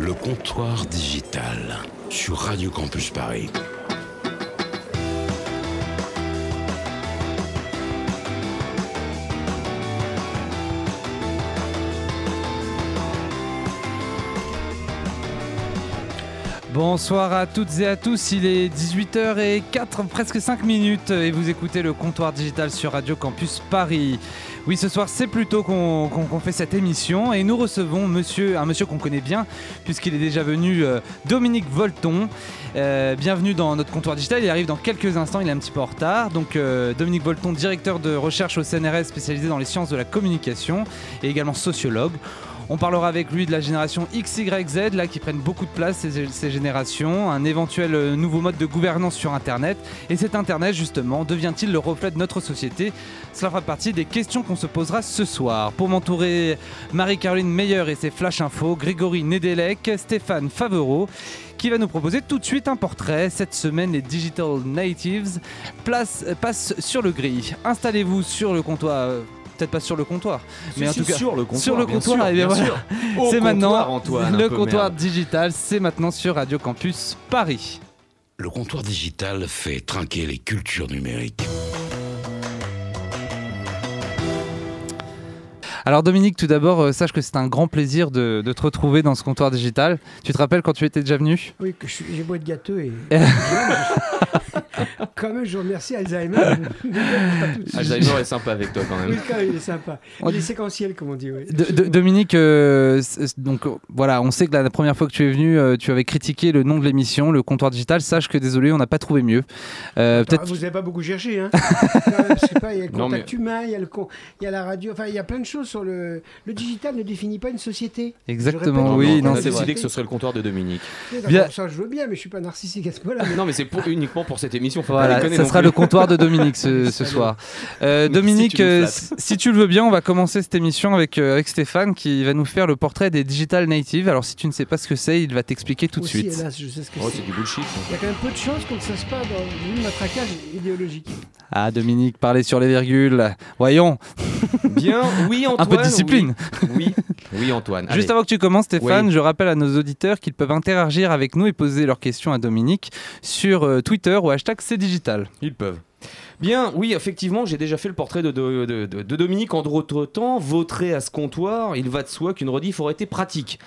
Le comptoir digital sur Radio Campus Paris. Bonsoir à toutes et à tous, il est 18h04, presque 5 minutes et vous écoutez le comptoir digital sur Radio Campus Paris. Oui, ce soir c'est plutôt qu'on fait cette émission et nous recevons monsieur, un monsieur qu'on connaît bien puisqu'il est déjà venu, euh, Dominique Volton. Euh, bienvenue dans notre comptoir digital, il arrive dans quelques instants, il est un petit peu en retard. Donc euh, Dominique Volton, directeur de recherche au CNRS spécialisé dans les sciences de la communication et également sociologue. On parlera avec lui de la génération XYZ, là qui prennent beaucoup de place, ces, générations, un éventuel euh, nouveau mode de gouvernance sur Internet. Et cet Internet, justement, devient-il le reflet de notre société? Cela fera partie des questions qu'on se posera ce soir. Pour m'entourer, Marie-Caroline Meyer et ses Flash Info, Grégory Nedelec, Stéphane Favreau qui va nous proposer tout de suite un portrait. Cette semaine, les Digital Natives passent sur le gris. Installez-vous sur le comptoir peut-être pas sur le comptoir, mais en tout cas sur le comptoir. Sur le comptoir, c'est maintenant le comptoir digital, c'est maintenant sur Radio Campus Paris. Le comptoir digital fait trinquer les cultures numériques. Alors Dominique, tout d'abord, euh, sache que c'est un grand plaisir de, te retrouver dans ce comptoir digital. Tu te rappelles quand tu étais déjà venu? Oui, que j'ai beau être gâteux et... quand même, je remercie Alzheimer. Alzheimer est sympa avec toi quand même. Oui, quand même, il est sympa. Il est séquentiel, comme on dit. Dominique, euh, donc voilà, on sait que la première fois que tu es venu, euh, tu avais critiqué le nom de l'émission, le comptoir digital. Sache que désolé, on n'a pas trouvé mieux. Euh, peut-être. Vous n'avez pas beaucoup cherché, hein Je sais pas, il y a le contact humain, il y a, le il y a la radio, enfin, il y a plein de choses sur le. Le digital ne définit pas une société. Exactement, oui. Non, on a décidé que ce serait le comptoir de Dominique. Bien. Ça, je veux bien, mais je suis pas narcissique à ce point-là. Non, mais c'est uniquement pour cette émission. voilà, ça sera le comptoir de Dominique ce, soir. Euh, Dominique, euh, si tu, le veux bien, on va commencer cette émission avec, euh, avec Stéphane qui va nous faire le portrait des digital natives. Alors si tu ne sais pas ce que c'est, il va t'expliquer tout de suite. Hélas, je sais ce que oh, c'est du bullshit. Il y a quand même peu de choses qu'on ne sache pas dans le matraquage idéologique. Ah Dominique, parlez sur les virgules. Voyons. Bien, oui Antoine. Un peu de discipline. Oui, oui, Antoine. Juste avant que tu commences Stéphane, je rappelle à nos auditeurs qu'ils peuvent interagir avec nous et poser leurs questions à Dominique sur Twitter ou hashtag c'est digital. Ils peuvent. Bien, oui, effectivement, j'ai déjà fait le portrait de, de, de, Dominique en d'autres temps, vautré à ce comptoir. Il va de soi qu'une rediff aurait été pratique.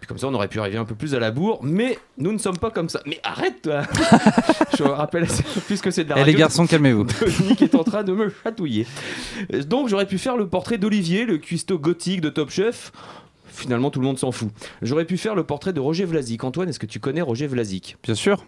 Puis comme ça, on aurait pu arriver un peu plus à la bourre, mais nous ne sommes pas comme ça. Mais arrête, toi Je rappelle plus que c'est de la radio. Et les garçons, calmez-vous. Dominique est en train de me chatouiller. Donc, j'aurais pu faire le portrait d'Olivier, le cuistot gothique de Top Chef finalement tout le monde s'en fout. J'aurais pu faire le portrait de Roger Vlasic. Antoine, est-ce que tu connais Roger Vlasic? Bien sûr.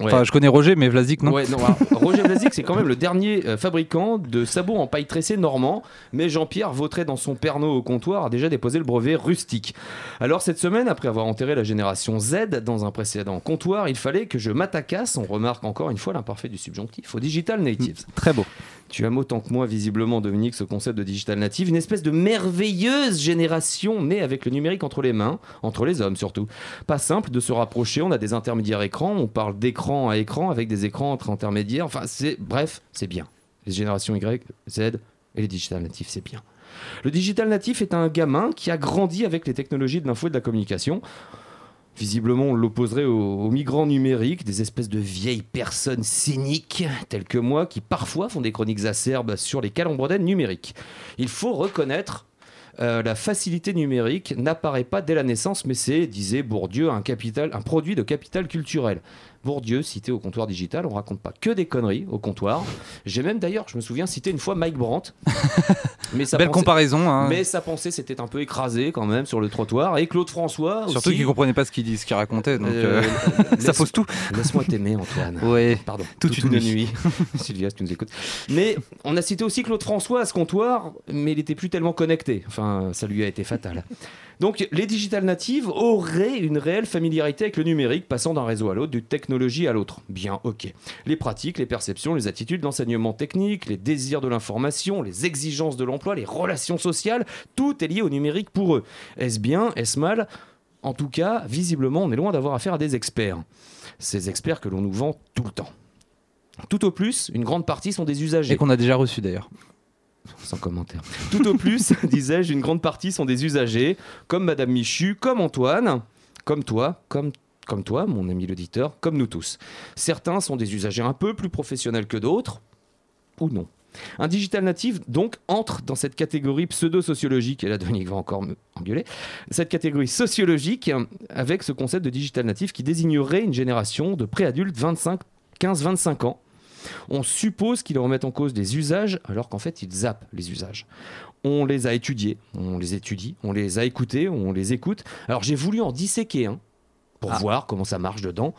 Enfin, je connais Roger, mais Vlasic, non. Ouais, non Roger Vlasic, c'est quand même le dernier euh, fabricant de sabots en paille tressée normand. Mais Jean-Pierre Vautret, dans son Pernod au comptoir, a déjà déposé le brevet rustique. Alors, cette semaine, après avoir enterré la génération Z dans un précédent comptoir, il fallait que je m'attaquasse, on remarque encore une fois l'imparfait du subjonctif, au digital natives. Très beau. Tu aimes autant que moi, visiblement, Dominique, ce concept de digital native, une espèce de merveilleuse génération née avec le numérique entre les mains, entre les hommes surtout. Pas simple de se rapprocher, on a des intermédiaires écrans, on parle d'écran à écran avec des écrans entre intermédiaires, enfin, c'est bref, c'est bien. Les générations Y, Z et les digital natifs, c'est bien. Le digital natif est un gamin qui a grandi avec les technologies de l'info et de la communication. Visiblement, on l'opposerait aux, migrants numériques, des espèces de vieilles personnes cyniques, telles que moi, qui parfois font des chroniques acerbes sur les calembredènes numériques. Il faut reconnaître euh, la facilité numérique n'apparaît pas dès la naissance, mais c'est, disait Bourdieu, un produit de capital culturel. Bourdieu, cité au comptoir digital, on raconte pas que des conneries au comptoir. J'ai même d'ailleurs, je me souviens, cité une fois Mike Brandt. mais Belle comparaison. Hein. Mais sa pensée s'était un peu écrasée quand même sur le trottoir. Et Claude François. Surtout qu'il comprenait pas ce qu'il qu racontait, donc euh, euh, ça pose tout. Laisse-moi t'aimer, Antoine. Oui. Pardon. Toute, une, nuit. Sylvia, si tu nous écoutes. Mais on a cité aussi Claude François à ce comptoir, mais il était plus tellement connecté. Enfin, ça lui a été fatal. Donc les digital natives auraient une réelle familiarité avec le numérique, passant d'un réseau à l'autre, d'une technologie à l'autre. Bien, ok. Les pratiques, les perceptions, les attitudes, l'enseignement technique, les désirs de l'information, les exigences de l'emploi, les relations sociales, tout est lié au numérique pour eux. Est-ce bien Est-ce mal? En tout cas, visiblement, on est loin d'avoir affaire à des experts. Ces experts que l'on nous vend tout le temps. Tout au plus, une grande partie sont des usagers. Et qu'on a déjà reçu d'ailleurs. Sans commentaire. Tout au plus, disais-je, une grande partie sont des usagers, comme Madame Michu, comme Antoine, Comme toi, comme comme toi, mon ami l'auditeur, comme nous tous. Certains sont des usagers un peu plus professionnels que d'autres, ou non. Un digital native, donc, entre dans cette catégorie pseudo-sociologique, et là, Dominique va encore me engueuler, cette catégorie sociologique avec ce concept de digital native qui désignerait une génération de préadultes 25, 15-25 ans. On suppose qu'ils remettent en cause des usages alors qu'en fait ils zappent les usages. On les a étudiés, on les étudie, on les a écoutés, on les écoute. Alors j'ai voulu en disséquer un pour Ah. voir comment ça marche dedans.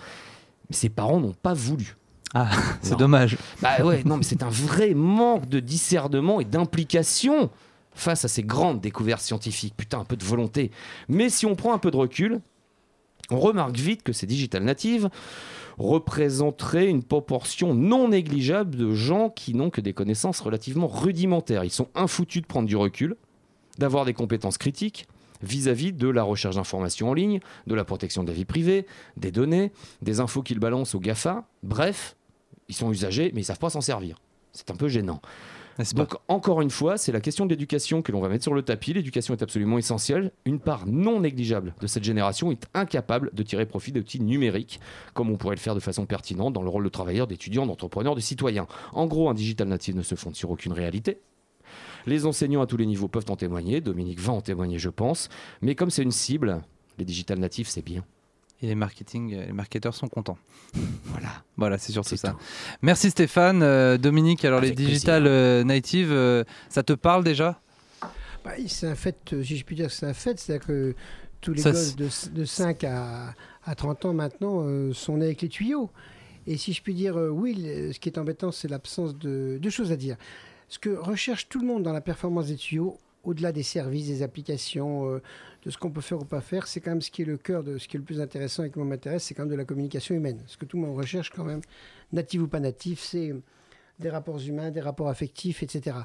Mais ses parents n'ont pas voulu. Ah, c'est dommage. Bah ouais, non, mais c'est un vrai manque de discernement et d'implication face à ces grandes découvertes scientifiques. Putain, un peu de volonté. Mais si on prend un peu de recul, on remarque vite que ces digital natives représenteraient une proportion non négligeable de gens qui n'ont que des connaissances relativement rudimentaires. Ils sont infoutus de prendre du recul, d'avoir des compétences critiques vis-à-vis de la recherche d'informations en ligne, de la protection de la vie privée, des données, des infos qu'ils balancent au GAFA. Bref, ils sont usagers, mais ils savent pas s'en servir. C'est un peu gênant. Pas Donc, encore une fois, c'est la question de l'éducation que l'on va mettre sur le tapis. L'éducation est absolument essentielle. Une part non négligeable de cette génération est incapable de tirer profit des outils numériques, comme on pourrait le faire de façon pertinente dans le rôle de travailleur, d'étudiant, d'entrepreneur, de citoyen. En gros, un digital native ne se fonde sur aucune réalité. Les enseignants à tous les niveaux peuvent en témoigner. Dominique va en témoigner, je pense. Mais comme c'est une cible, les digital natifs, c'est bien. Et les marketing, les marketeurs sont contents. Voilà. Voilà, c'est surtout C'est ça. tout. Merci Stéphane. Euh, Dominique, alors Avec les digital euh, native, euh, ça te parle déjà? Bah, c'est un fait, euh, si je puis dire que c'est un fait, c'est-à-dire que tous les Ça, gosses de, de 5 à, à 30 ans maintenant euh, sont nés avec les tuyaux. Et si je puis dire, euh, oui, le- ce qui est embêtant, c'est l'absence de deux choses à dire. Ce que recherche tout le monde dans la performance des tuyaux, au-delà des services, des applications, euh, de ce qu'on peut faire ou pas faire, c'est quand même ce qui est le cœur de ce qui est le plus intéressant et qui m'intéresse, c'est quand même de la communication humaine. Ce que tout le monde recherche quand même, natif ou pas natif, c'est des rapports humains, des rapports affectifs, etc.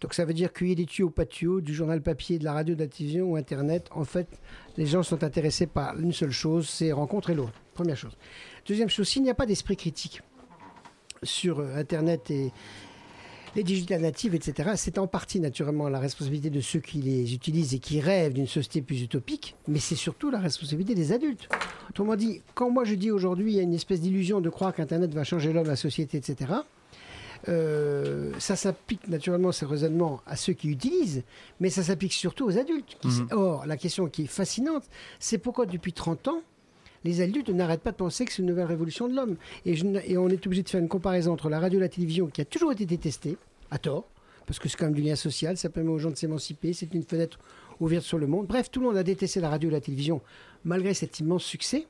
Donc ça veut dire qu'il y ait des tuyaux ou pas tuyaux, du journal papier, de la radio, de la télévision ou Internet. En fait, les gens sont intéressés par une seule chose, c'est rencontrer l'autre. Première chose. Deuxième chose, s'il n'y a pas d'esprit critique sur euh, Internet et les digital natives, etc., c'est en partie naturellement la responsabilité de ceux qui les utilisent et qui rêvent d'une société plus utopique, mais c'est surtout la responsabilité des adultes. Autrement dit, quand moi je dis aujourd'hui, il y a une espèce d'illusion de croire qu'Internet va changer l'homme, la société, etc., euh, ça s'applique naturellement, ce raisonnement, à ceux qui utilisent, mais ça s'applique surtout aux adultes. qui- Mhm. Or, la question qui est fascinante, c'est pourquoi depuis 30 ans, les adultes n'arrêtent pas de penser que c'est une nouvelle révolution de l'homme. Et, on est obligé de faire une comparaison entre la radio et la télévision, qui a toujours été détestée, à tort, parce que c'est quand même du lien social, ça permet aux gens de s'émanciper, c'est une fenêtre ouverte sur le monde. Bref, tout le monde a détesté la radio et la télévision, malgré cet immense succès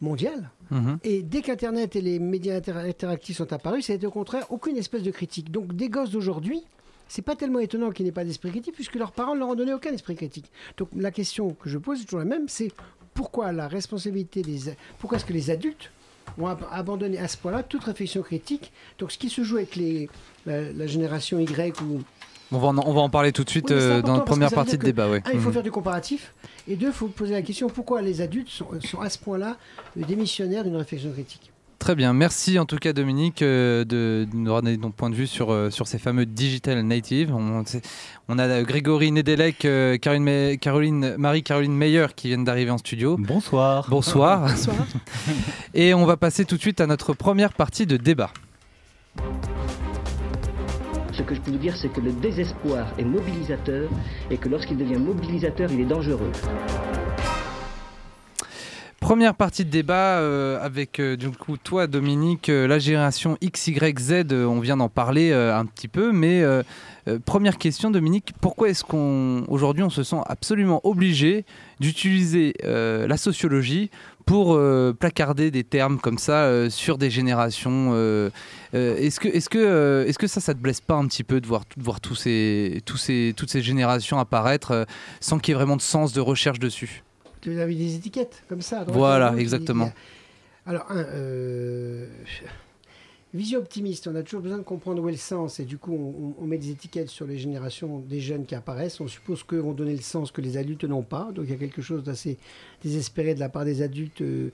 mondial. Mhm. Et dès qu'Internet et les médias inter- interactifs sont apparus, ça a été au contraire aucune espèce de critique. Donc des gosses d'aujourd'hui, c'est pas tellement étonnant qu'ils n'aient pas d'esprit critique, puisque leurs parents ne leur ont donné aucun esprit critique. Donc la question que je pose est toujours la même, c'est pourquoi la responsabilité des... Pourquoi est-ce que les adultes ont ab- abandonné à ce point-là toute réflexion critique? Donc ce qui se joue avec les, la, la génération Y ou... on, va en, on va en parler tout de suite Oui, euh, dans la première partie de que, débat. Ouais. Un, il faut Mhm. faire du comparatif. Et deux, il faut poser la question pourquoi les adultes sont, sont à ce point-là démissionnaires d'une réflexion critique? Très bien, merci en tout cas Dominique euh, de, de nous donner ton point de vue sur, euh, sur ces fameux digital natives. On, a euh, Grégory Nedelec, euh, Caroline, Marie-Caroline Meyer qui viennent d'arriver en studio. Bonsoir. Bonsoir. Bonsoir. Et on va passer tout de suite à notre première partie de débat. Ce que je peux vous dire, c'est que le désespoir est mobilisateur et que lorsqu'il devient mobilisateur, il est dangereux. Première partie de débat euh, avec euh, du coup toi Dominique, euh, la génération XYZ, on vient d'en parler un petit peu, mais première question Dominique, pourquoi est-ce qu'on aujourd'hui on se sent absolument obligé d'utiliser la sociologie pour placarder des termes comme ça sur des générations Est-ce que, est-ce que, est-ce que ça, ça te blesse pas un petit peu de voir, de voir tous ces, tous ces, toutes ces générations apparaître sans qu'il y ait vraiment de sens de recherche dessus? Tu as vu des étiquettes comme ça Voilà, exactement. Alors, un, euh, vision optimiste, on a toujours besoin de comprendre où est le sens. Et du coup, on, on met des étiquettes sur les générations des jeunes qui apparaissent. On suppose qu'eux ont donné le sens que les adultes n'ont pas. Donc, il y a quelque chose d'assez désespéré de la part des adultes euh,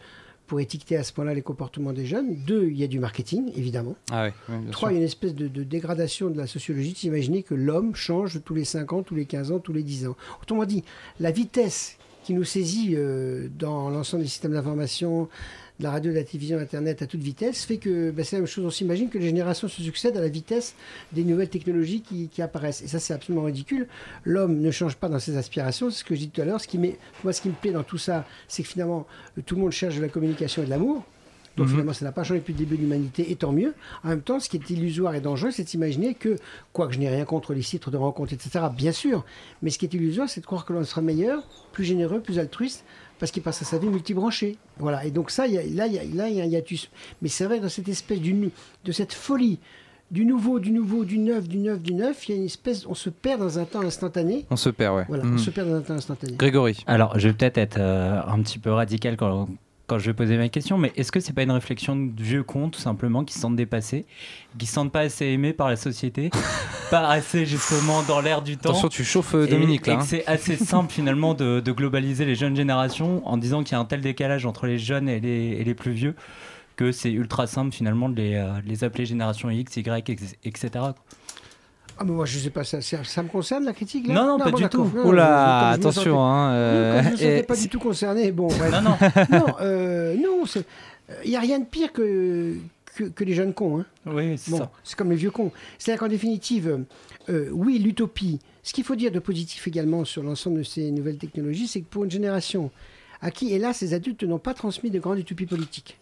pour étiqueter à ce point-là les comportements des jeunes. Deux, il y a du marketing, évidemment. Ah Trois, sûr. il y a une espèce de, de dégradation de la sociologie d'imaginer que l'homme change tous les 5 ans, tous les 15 ans, tous les 10 ans. Autrement dit, la vitesse qui nous saisit euh, dans l'ensemble des systèmes d'information, de la radio, de la télévision, Internet à toute vitesse, fait que ben, c'est la même chose. On s'imagine que les générations se succèdent à la vitesse des nouvelles technologies qui, apparaissent. Et ça, c'est absolument ridicule. L'homme ne change pas dans ses aspirations. C'est ce que je dis tout à l'heure. Ce qui moi, ce qui me plaît dans tout ça, c'est que finalement, tout le monde cherche de la communication et de l'amour. Donc Mhm. finalement, ça n'a pas changé depuis le début de l'humanité, et tant mieux. En même temps, ce qui est illusoire et dangereux, c'est de s'imaginer que, quoique je n'ai rien contre les sites de rencontres, etc., bien sûr, mais ce qui est illusoire, c'est de croire que l'on sera meilleur, plus généreux, plus altruiste, parce qu'il passe à sa vie multibranchée. Voilà, et donc ça, il y a- là, il y a, là, il y a un hiatus. Mais c'est vrai, dans cette espèce de cette folie du nouveau, du nouveau, du neuf, du neuf, du neuf, il y a une espèce, on se perd dans un temps instantané. On se perd, ouais. Voilà, Mhm. on se perd dans un temps instantané. Grégory. Alors, je vais peut-être être euh, un petit peu radical quand, quand je vais poser ma question, mais est-ce que c'est pas une réflexion de vieux cons, tout simplement, qui se sentent dépassés, qui se sentent pas assez aimés par la société, pas assez justement dans l'air du temps Attention, tu chauffes euh, et- Dominique là. hein. c'est assez simple finalement de, de globaliser les jeunes générations en disant qu'il y a un tel décalage entre les jeunes et les, et les plus vieux que c'est ultra simple finalement de les, euh, les appeler génération X, Y, etc. Ah, mais moi, je sais pas, ça, ça, ça me concerne la critique là Non, non, pas bon, du tout. Non, Oula, je- je attention. sentais- Hein, euh, je ne me sentais pas du tout concerné. Bon, bref. Non, non, non, euh, non, il n'y a rien de pire que, que, que les jeunes cons. Hein. oui, c'est Bon, ça. c'est comme les vieux cons. C'est-à-dire qu'en définitive, euh, oui, l'utopie. Ce qu'il faut dire de positif également sur l'ensemble de ces nouvelles technologies, c'est que pour une génération à qui, hélas, les adultes n'ont pas transmis de grandes utopies politiques.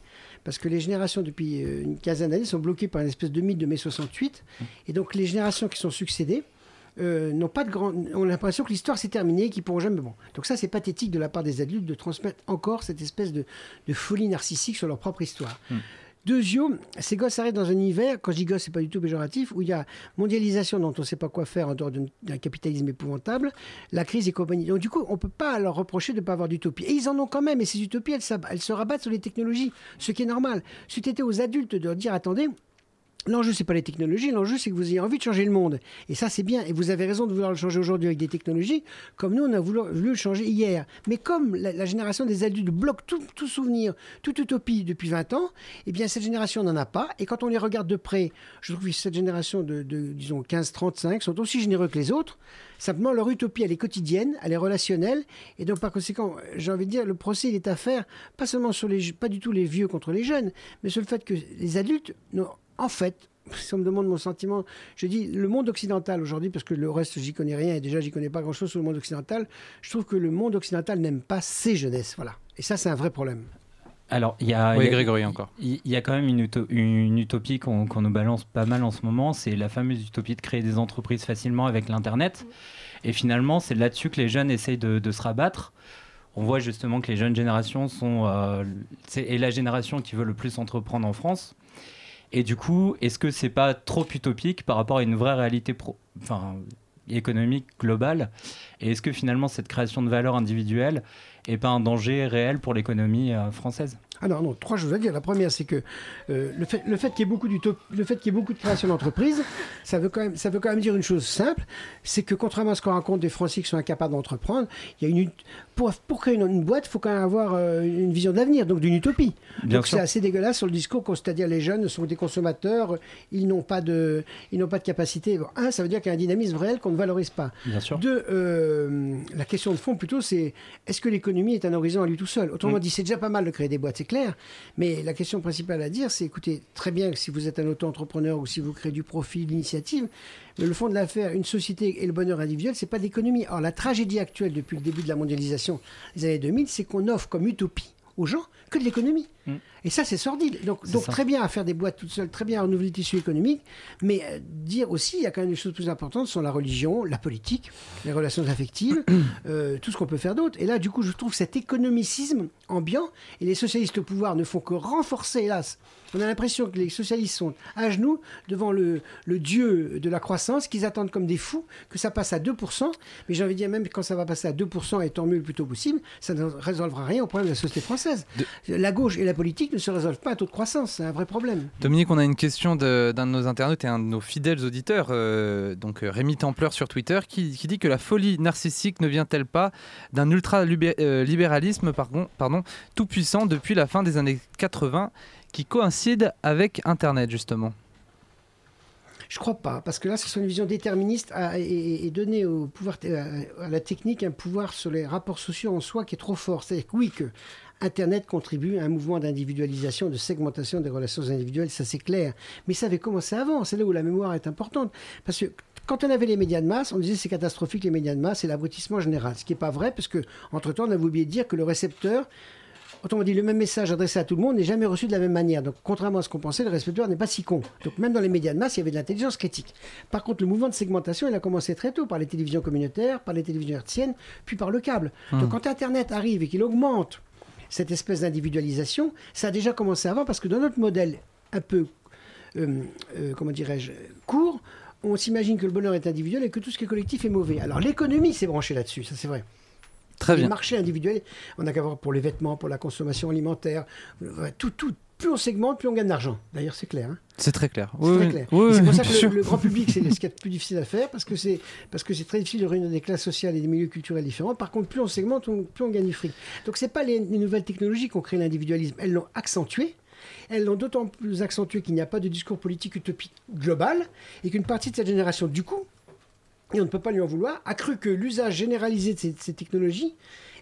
Parce que les générations, depuis euh, une quinzaine d'années, sont bloquées par une espèce de mythe de mai 68. Et donc, les générations qui sont succédées euh, n'ont pas de grand... ont l'impression que l'histoire s'est terminée, qu'ils pourront jamais... Bon. Donc ça, c'est pathétique de la part des adultes de transmettre encore cette espèce de, de folie narcissique sur leur propre histoire. Deuxièmement, ces gosses arrivent dans un univers, quand je dis gosse, c'est pas du tout péjoratif, où il y a mondialisation dont on ne sait pas quoi faire en dehors d'un capitalisme épouvantable, la crise et compagnie. Donc du coup, on ne peut pas leur reprocher de ne pas avoir d'utopie. Et ils en ont quand même, et ces utopies, elles, elles se rabattent sur les technologies, ce qui est normal. Si tu aux adultes de leur dire, attendez, L'enjeu, c'est pas les technologies, l'enjeu, c'est que vous ayez envie de changer le monde. Et ça, c'est bien. Et vous avez raison de vouloir le changer aujourd'hui avec des technologies, comme nous, on a voulu, le changer hier. Mais comme la, génération des adultes bloque tout, souvenir, toute utopie depuis 20 ans, eh bien, cette génération n'en a pas. Et quand on les regarde de près, je trouve que cette génération de, de, disons, 15-35 sont aussi généreux que les autres. Simplement, leur utopie, elle est quotidienne, elle est relationnelle. Et donc, par conséquent, j'ai envie de dire, le procès, il est à faire, pas seulement sur les, pas du tout les vieux contre les jeunes, mais sur le fait que les adultes, en fait, si on me demande mon sentiment, je dis le monde occidental aujourd'hui, parce que le reste, j'y connais rien, et déjà, j'y connais pas grand-chose sur le monde occidental, je trouve que le monde occidental n'aime pas ses jeunesses. Voilà. Et ça, c'est un vrai problème. Alors, il y a, Oui, il y a- Grégory encore. Il y a quand même une, uto- une utopie qu'on nous balance pas mal en ce moment, c'est la fameuse utopie de créer des entreprises facilement avec l'Internet. Et finalement, c'est là-dessus que les jeunes essayent de, de se rabattre. On voit justement que les jeunes générations sont euh, c'est est la génération qui veut le plus entreprendre en France. Et du coup, est-ce que c'est pas trop utopique par rapport à une vraie réalité pro- économique globale? Et est-ce que finalement cette création de valeur individuelle est pas un danger réel pour l'économie euh, française? Ah non, trois choses à dire. La première, c'est que euh, le fait, le fait qu'il y ait beaucoup d'utop- le fait qu'il y ait beaucoup de création d'entreprises, ça veut quand même, ça veut quand même dire une chose simple, c'est que contrairement à ce qu'on raconte des Français qui sont incapables d'entreprendre, il y a une pour, pour créer une, une boîte, il faut quand même avoir euh, une vision de l'avenir, donc d'une utopie. Bien donc c'est assez dégueulasse sur le discours, qu'on- c'est-à-dire les jeunes sont des consommateurs, ils n'ont pas de, ils n'ont pas de capacité. Bon, un, ça veut dire qu'il y a un dynamisme réel qu'on ne valorise pas. Bien sûr. Deux, euh, la question de fond plutôt, c'est est-ce que l'économie est un horizon à lui tout seul? Autrement Mm. dit, c'est déjà pas mal de créer des boîtes, c'est Mais la question principale à dire, c'est écoutez, très bien que si vous êtes un auto-entrepreneur ou si vous créez du profit, l'initiative, mais le fond de l'affaire, une société et le bonheur individuel, c'est pas l'économie. Alors la tragédie actuelle depuis le début de la mondialisation des années 2000, c'est qu'on offre comme utopie aux gens que de l'économie. Mm. Et ça, c'est sordide. Donc, C'est donc ça. très bien à faire des boîtes toutes seules, très bien à renouveler le tissu économique, mais euh, dire aussi, il y a quand même des choses plus importantes, sont la religion, la politique, les relations affectives, euh, tout ce qu'on peut faire d'autre. Et là, du coup, je trouve cet économicisme ambiant, et les socialistes au pouvoir ne font que renforcer, hélas. On a l'impression que les socialistes sont à genoux devant le, le dieu de la croissance, qu'ils attendent comme des fous que ça passe à 2%. Mais j'ai envie de dire, même quand ça va passer à 2%, et tant mieux le plus tôt possible, ça ne résolvera rien au problème de la société française. La gauche et la politique ne se résolvent pas à taux de croissance, c'est un vrai problème. Dominique, on a une question d'un de, nos internautes et un de nos fidèles auditeurs, euh, donc euh, Rémi Templeur sur Twitter, qui, qui dit que la folie narcissique ne vient-elle pas d'un ultra-libéralisme pardon, pardon, tout puissant depuis la fin des années 80 qui coïncide avec Internet justement? Je crois pas, parce que là, ce sont une vision déterministe à- et, et donner au pouvoir, à, à la technique un pouvoir sur les rapports sociaux en soi qui est trop fort. C'est-à-dire que oui, que Internet contribue à un mouvement d'individualisation, de segmentation des relations individuelles, ça c'est clair. Mais ça avait commencé avant, c'est là où la mémoire est importante. Parce que quand on avait les médias de masse, on disait c'est catastrophique les médias de masse, c'est l'abrutissement général. Ce qui n'est pas vrai, parce que entre-temps, on avait oublié de dire que le récepteur, Autrement dit, le même message adressé à tout le monde n'est jamais reçu de la même manière. Donc, contrairement à ce qu'on pensait, le récepteur n'est pas si con. Donc, même dans les médias de masse, il y avait de l'intelligence critique. Par contre, le mouvement de segmentation, il a commencé très tôt par les télévisions communautaires, par les télévisions hertziennes, puis par le câble. Donc, quand Internet arrive et qu'il augmente cette espèce d'individualisation, ça a déjà commencé avant parce que dans notre modèle un peu, euh, euh, comment dirais-je, court, on s'imagine que le bonheur est individuel et que tout ce qui est collectif est mauvais. Alors, l'économie s'est branchée là-dessus, ça c'est vrai. Très Les bien. marchés individuels, on a qu'à voir pour les vêtements, pour la consommation alimentaire, euh, tout, tout. Plus on segmente, plus on gagne d'argent. D'ailleurs, c'est clair. hein. C'est très clair. C'est Oui, très clair. Oui, c'est pour ça que le, le grand public, c'est ce qui est le plus difficile à faire, parce que c'est parce que c'est très difficile de réunir des classes sociales et des milieux culturels différents. Par contre, plus on segmente, on- plus on gagne du fric. Donc, c'est pas les, les nouvelles technologies qui ont créé l'individualisme. Elles l'ont accentué. Elles l'ont d'autant plus accentué qu'il n'y a pas de discours politique utopique global et qu'une partie de cette génération, du coup, et on ne peut pas lui en vouloir, a cru que l'usage généralisé de ces, ces technologies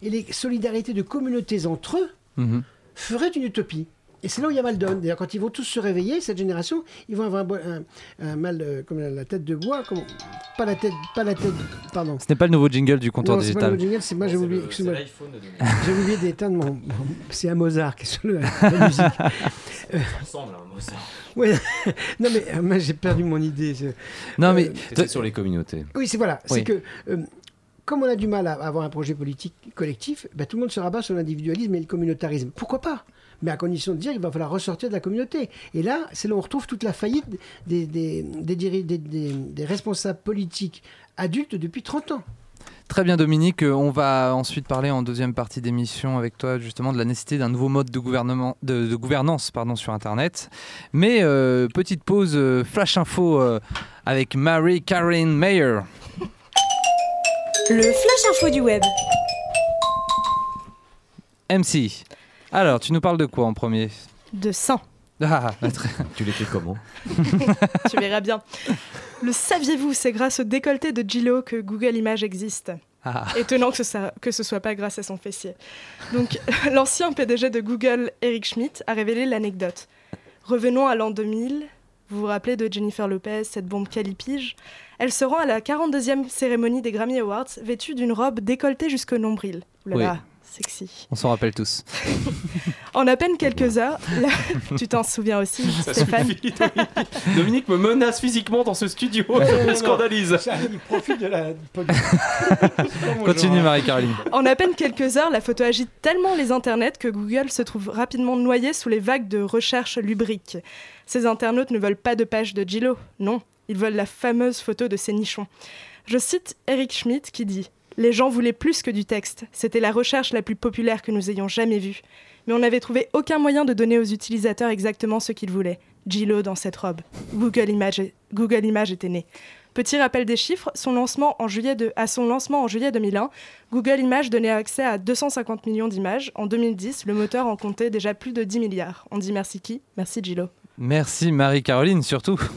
et les solidarités de communautés entre eux Mhm. ferait une utopie. Et c'est là où il y a mal donne. D'ailleurs, quand ils vont tous se réveiller, cette génération, ils vont avoir un, bo- un- un mal euh, comme la, la tête de bois, pas la tête, pas la tête, pardon. Ce n'est pas le nouveau jingle du comptoir Non, c'est pas digital. le jingle, c'est moi, j'ai oublié, excuse-moi, j'ai oublié d'éteindre mon, mon- c'est un Mozart qui est sur le- la musique. ressemble à un Mozart. Ouais. non mais euh, moi j'ai perdu mon idée. c'est- Non, mais Euh, C'était sur les communautés. Oui, c'est voilà, Oui. c'est que euh, comme on a du mal à avoir un projet politique collectif, ben, tout le monde se rabat sur l'individualisme et le communautarisme. Pourquoi pas? Mais à condition de dire qu'il va falloir ressortir de la communauté. Et là, c'est là où on retrouve toute la faillite des, des, des, diri- des- des- des responsables politiques adultes depuis 30 ans. Très bien Dominique, Euh, on va ensuite parler en deuxième partie d'émission avec toi justement de la nécessité d'un nouveau mode de, gouvernement, de, de gouvernance pardon, sur Internet. Mais euh, petite pause euh, flash info euh, avec Mary Caroline Mayer. Le flash info du web. MC. Alors, tu nous parles de quoi en premier? De sang. Ah, très- Tu l'écris comment? Tu verras bien. Le saviez-vous, c'est grâce au décolleté de Gillo que Google Images existe. ah. Étonnant que ce, que ce soit pas grâce à son fessier. Donc, l'ancien PDG de Google, Eric Schmidt, a révélé l'anecdote. Revenons à l'an 2000. Vous vous rappelez de Jennifer Lopez, cette bombe calipige? Elle se rend à la 42e cérémonie des Grammy Awards, vêtue d'une robe décolletée jusqu'au nombril. Oui. Sexy. On s'en rappelle tous. En à peine quelques heures, tu t'en souviens aussi, Stéphane Dominique me menace physiquement dans ce studio. Ça me scandalise. il profite de la. Continue Marie-Caroline. En à peine quelques heures, la photo agite tellement les internets que Google se trouve rapidement noyé sous les vagues de recherche lubriques. Ces internautes ne veulent pas de page de Gillo, non, ils veulent la fameuse photo de ces nichons. Je cite Eric Schmidt qui dit Les gens voulaient plus que du texte, c'était la recherche la plus populaire que nous ayons jamais vue. Mais on n'avait trouvé aucun moyen de donner aux utilisateurs exactement ce qu'ils voulaient. Gillo dans cette robe. Google Images, était né. Petit rappel des chiffres, à son lancement en juillet 2001, Google Images donnait accès à 250 millions d'images. En 2010, le moteur en comptait déjà plus de 10 milliards. On dit merci qui? Merci Gillo. Merci Marie-Caroline surtout.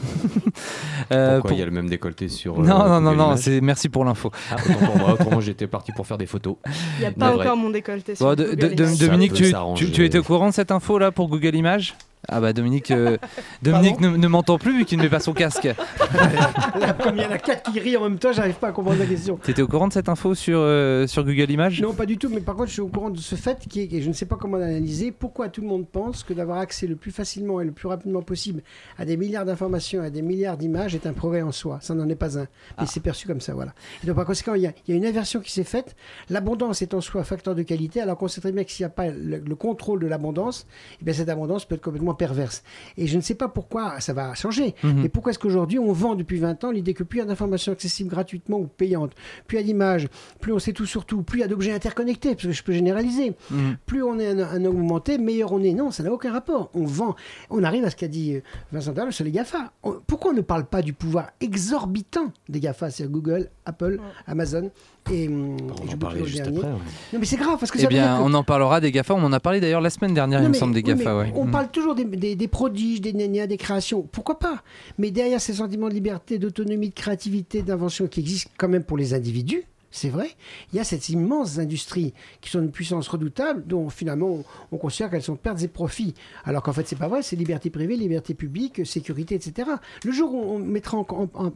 Euh, Pourquoi pour- il y a le même décolleté sur. euh, Non, non, non, non, c'est merci pour l'info. Ah, autant pour moi, autrement j'étais parti pour faire des photos. Il n'y a pas encore mon décolleté sur Bon, de- Google de- de- Images. Dominique, tu, tu, tu étais au courant de cette info là pour Google Images? Ah bah Dominique, euh, Dominique ne, ne m'entend plus vu qu'il ne met pas son casque. Là, comme il y en a quatre qui rient en même temps, j'arrive pas à comprendre la question. Tu étais au courant de cette info sur, euh, sur Google Images? Non, pas du tout, mais par contre, je suis au courant de ce fait qui est, et je ne sais pas comment l'analyser. Pourquoi tout le monde pense que d'avoir accès le plus facilement et le plus rapidement possible à des milliards d'informations, à des milliards d'images est un progrès en soi? Ça n'en est pas un. Mais Ah. c'est perçu comme ça, voilà. Et donc, par conséquent, il y a, il y a une inversion qui s'est faite. L'abondance est en soi un facteur de qualité, alors qu'on sait très bien que s'il n'y a pas le, le contrôle de l'abondance, eh bien, cette abondance peut être complètement perverse. Et je ne sais pas pourquoi ça va changer. Mhm. Mais pourquoi est-ce qu'aujourd'hui, on vend depuis 20 ans l'idée que plus il y a d'informations accessibles gratuitement ou payantes, plus il y a d'images, plus on sait tout sur tout, plus il y a d'objets interconnectés, parce que je peux généraliser, Mhm. plus on est un, un augmenté, meilleur on est. Non, ça n'a aucun rapport. On vend. On arrive à ce qu'a dit euh, Vincent Darle sur les GAFA. On- pourquoi on ne parle pas du pouvoir exorbitant des GAFA, c'est-à-dire Google, Apple, Amazon Et, hum, On j'ai en parlait juste dernier. après. ouais. Non, mais c'est grave parce que Eh bien, que- on en parlera des GAFA. On en a parlé d'ailleurs la semaine dernière, il Non, me mais- semble, des oui, GAFA. ouais. On Mm. parle toujours des, des- des prodiges, des nénias, des créations. Pourquoi pas? Mais derrière ces sentiments de liberté, d'autonomie, de créativité, d'invention qui existent quand même pour les individus, c'est vrai, il y a cette immense industrie qui sont une puissance redoutable dont finalement on, on considère qu'elles sont pertes et profits. Alors qu'en fait, c'est pas vrai, c'est liberté privée, liberté publique, sécurité, etc. Le jour où on mettra en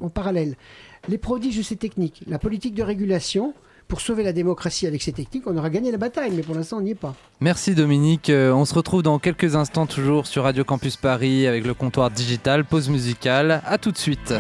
parallèle les prodiges de ces techniques, la politique de régulation, pour sauver la démocratie avec ces techniques, on aura gagné la bataille, mais pour l'instant, on n'y est pas. Merci Dominique. Euh, on se retrouve dans quelques instants toujours sur Radio Campus Paris avec le comptoir digital, pause musicale. À tout de suite.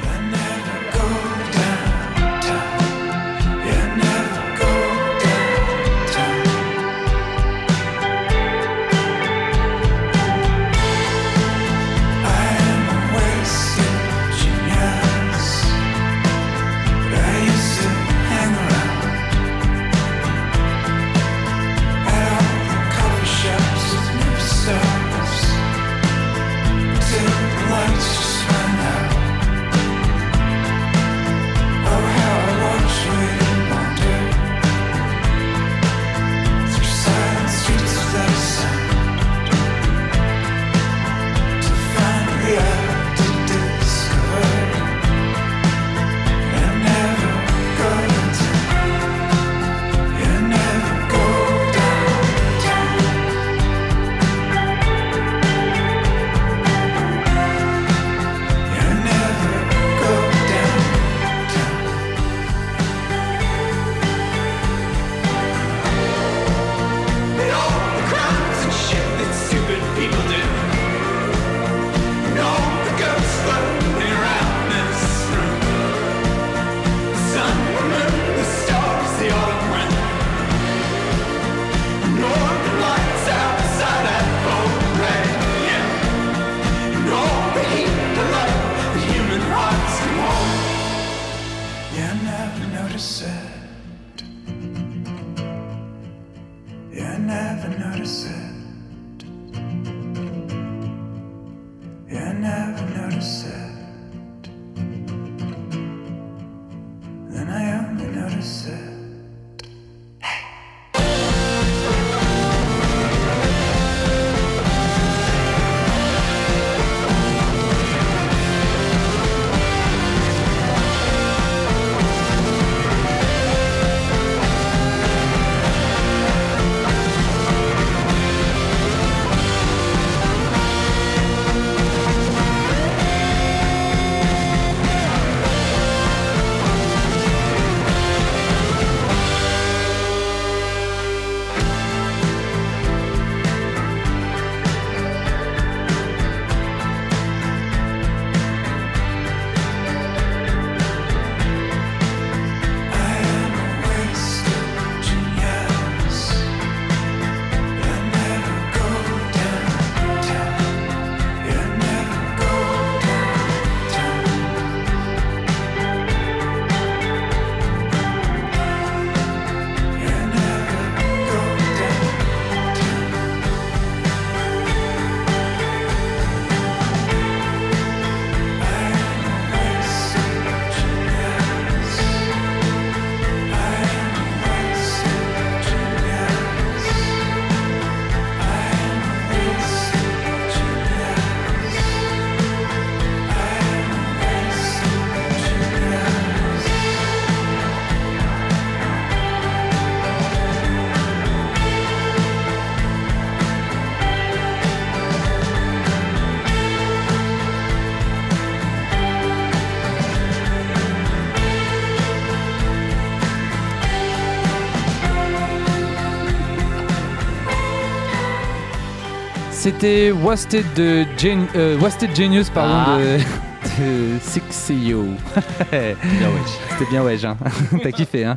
C'était Wasted, de Gen- euh, Wasted Genius pardon, Ah. de, de Sixio. C'était bien ouais, hein. t'as kiffé. Hein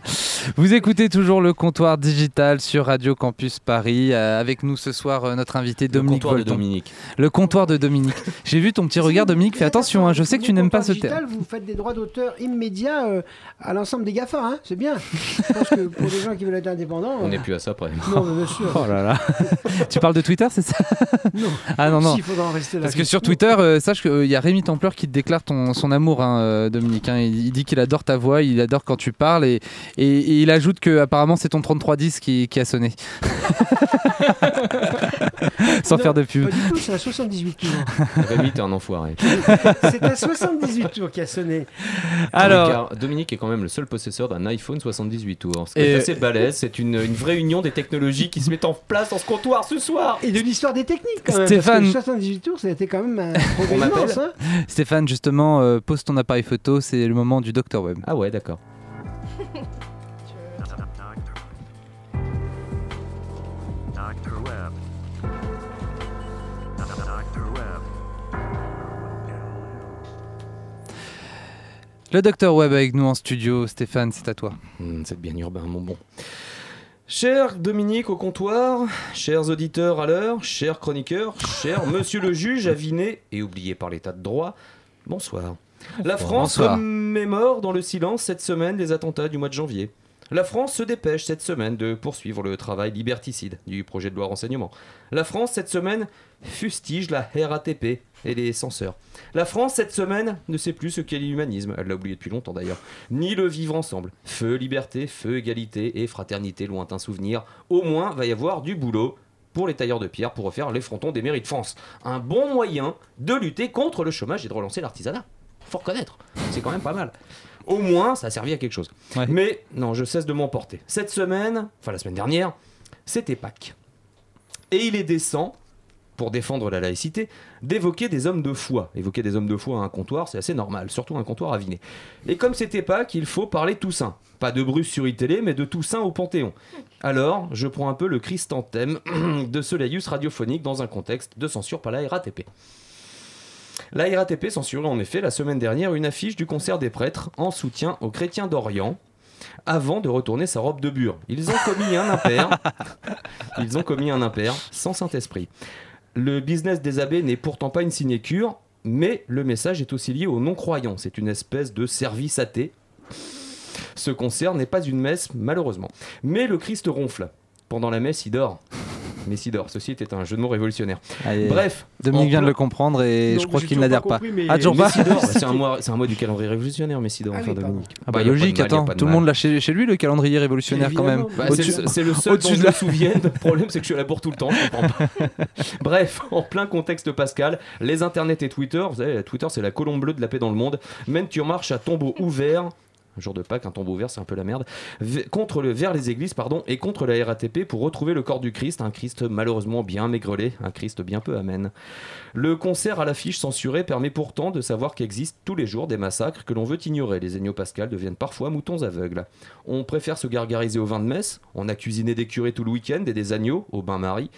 Vous écoutez toujours le comptoir digital sur Radio Campus Paris. Euh, avec nous ce soir euh, notre invité Le Dominique comptoir de. Dominique. Le comptoir de Dominique. J'ai vu ton petit regard Dominique, fais attention, hein, je sais que tu n'aimes pas ce Digital, terme. Vous faites des droits d'auteur immédiats euh, à l'ensemble des GAFA, hein, c'est bien. Je pense que pour les gens qui veulent être indépendants. On euh, n'est plus à ça près. Non, mais bien sûr. Oh là là. tu parles de Twitter, c'est ça? Non. Ah non, non. S'il faudra en rester là. Parce que sur Twitter, euh, sache qu'il y a Rémi Templeur qui te déclare ton, son amour, hein, Dominique. hein. Il, il dit qu'il adore ta voix, il adore quand tu parles. Et, et, il ajoute que apparemment c'est ton 3310 qui, qui a sonné. Sans Non, faire de pub. Pas du tout, c'est un 78 tours. Rémi, t'es un enfoiré. c'est un 78 tours qui a sonné. Alors, Car Dominique est quand même le seul possesseur d'un iPhone 78 tours. Ce qui est Et- assez balèze. C'est une, une vraie union des technologies qui se mettent en place dans ce comptoir ce soir. Et de l'histoire des techniques quand même. Stéphane. Parce que 78 tours, ça a été quand même un On immense, hein. Stéphane, justement, euh, pose ton appareil photo, c'est le moment du Dr Web. Ah ouais, d'accord. Le Dr Web avec nous en studio. Stéphane, c'est à toi. Hmm, c'est bien urbain, mon bon. Cher Dominique au comptoir, chers auditeurs à l'heure, chers chroniqueurs, cher monsieur le juge aviné et oublié par l'état de droit, bonsoir. La France Bonsoir. commémore dans le silence cette semaine les attentats du mois de janvier. La France se dépêche cette semaine de poursuivre le travail liberticide du projet de loi renseignement. La France cette semaine fustige la RATP et les censeurs. La France cette semaine ne sait plus ce qu'est l'humanisme, elle l'a oublié depuis longtemps d'ailleurs, ni le vivre ensemble. Feu, liberté, feu, égalité et fraternité, lointain souvenir. Au moins va y avoir du boulot pour les tailleurs de pierre pour refaire les frontons des mairies de France. Un bon moyen de lutter contre le chômage et de relancer l'artisanat. Faut reconnaître, c'est quand même pas mal. Au moins, ça a servi à quelque chose. Ouais. Mais non, je cesse de m'emporter. Cette semaine, enfin la semaine dernière, c'était Pâques. Et il est décent, pour défendre la laïcité, d'évoquer des hommes de foi. Évoquer des hommes de foi à un comptoir, c'est assez normal, surtout un comptoir aviné. Et comme c'était Pâques, il faut parler Toussaint. Pas de Bruce sur iTélé, mais de Toussaint au Panthéon. Alors, je prends un peu le Christanthème de Soleilus radiophonique dans un contexte de censure par la RATP. La RATP censurait en effet la semaine dernière une affiche du concert des prêtres en soutien aux chrétiens d'Orient avant de retourner sa robe de bure. Ils ont commis un impair. Ils ont commis un impair sans Saint-Esprit. Le business des abbés n'est pourtant pas une sinécure, mais le message est aussi lié aux non-croyants. C'est une espèce de service athée. Ce concert n'est pas une messe, malheureusement. Mais le Christ ronfle. Pendant la messe, il dort. Dort. Ceci était un jeu de mots révolutionnaire. Allez, Bref. Dominique en vient de le comprendre et Non, je crois qu'il n'adhère pas pas. compris, mais- Ah, toujours pas Messidor, bah, c'est un mois, c'est un mois du calendrier révolutionnaire, Messidor, Ah enfin. Dominique. Ah bah, de logique, mal, attends, tout le monde l'a chez, chez lui le calendrier révolutionnaire quand même. Bah, c'est, le, c'est le seul au-dessus dont de je la- me souvienne. Le problème, c'est que je suis à la bourre tout le temps. Je comprends pas. Bref, en plein contexte pascal, les internets et Twitter, vous savez, Twitter, c'est la colombe bleue de la paix dans le monde. Même tu marches à tombeau ouvert. Jour de Pâques, un tombeau ouvert, c'est un peu la merde. Contre le, vers les églises, pardon, et contre la RATP pour retrouver le corps du Christ. Un Christ malheureusement bien maigrelé, un Christ bien peu amène. Le concert à l'affiche censurée permet pourtant de savoir qu'existent tous les jours des massacres que l'on veut ignorer. Les agneaux pascals deviennent parfois moutons aveugles. On préfère se gargariser au vin de messe. On a cuisiné des curés tout le week-end et des agneaux au bain-marie.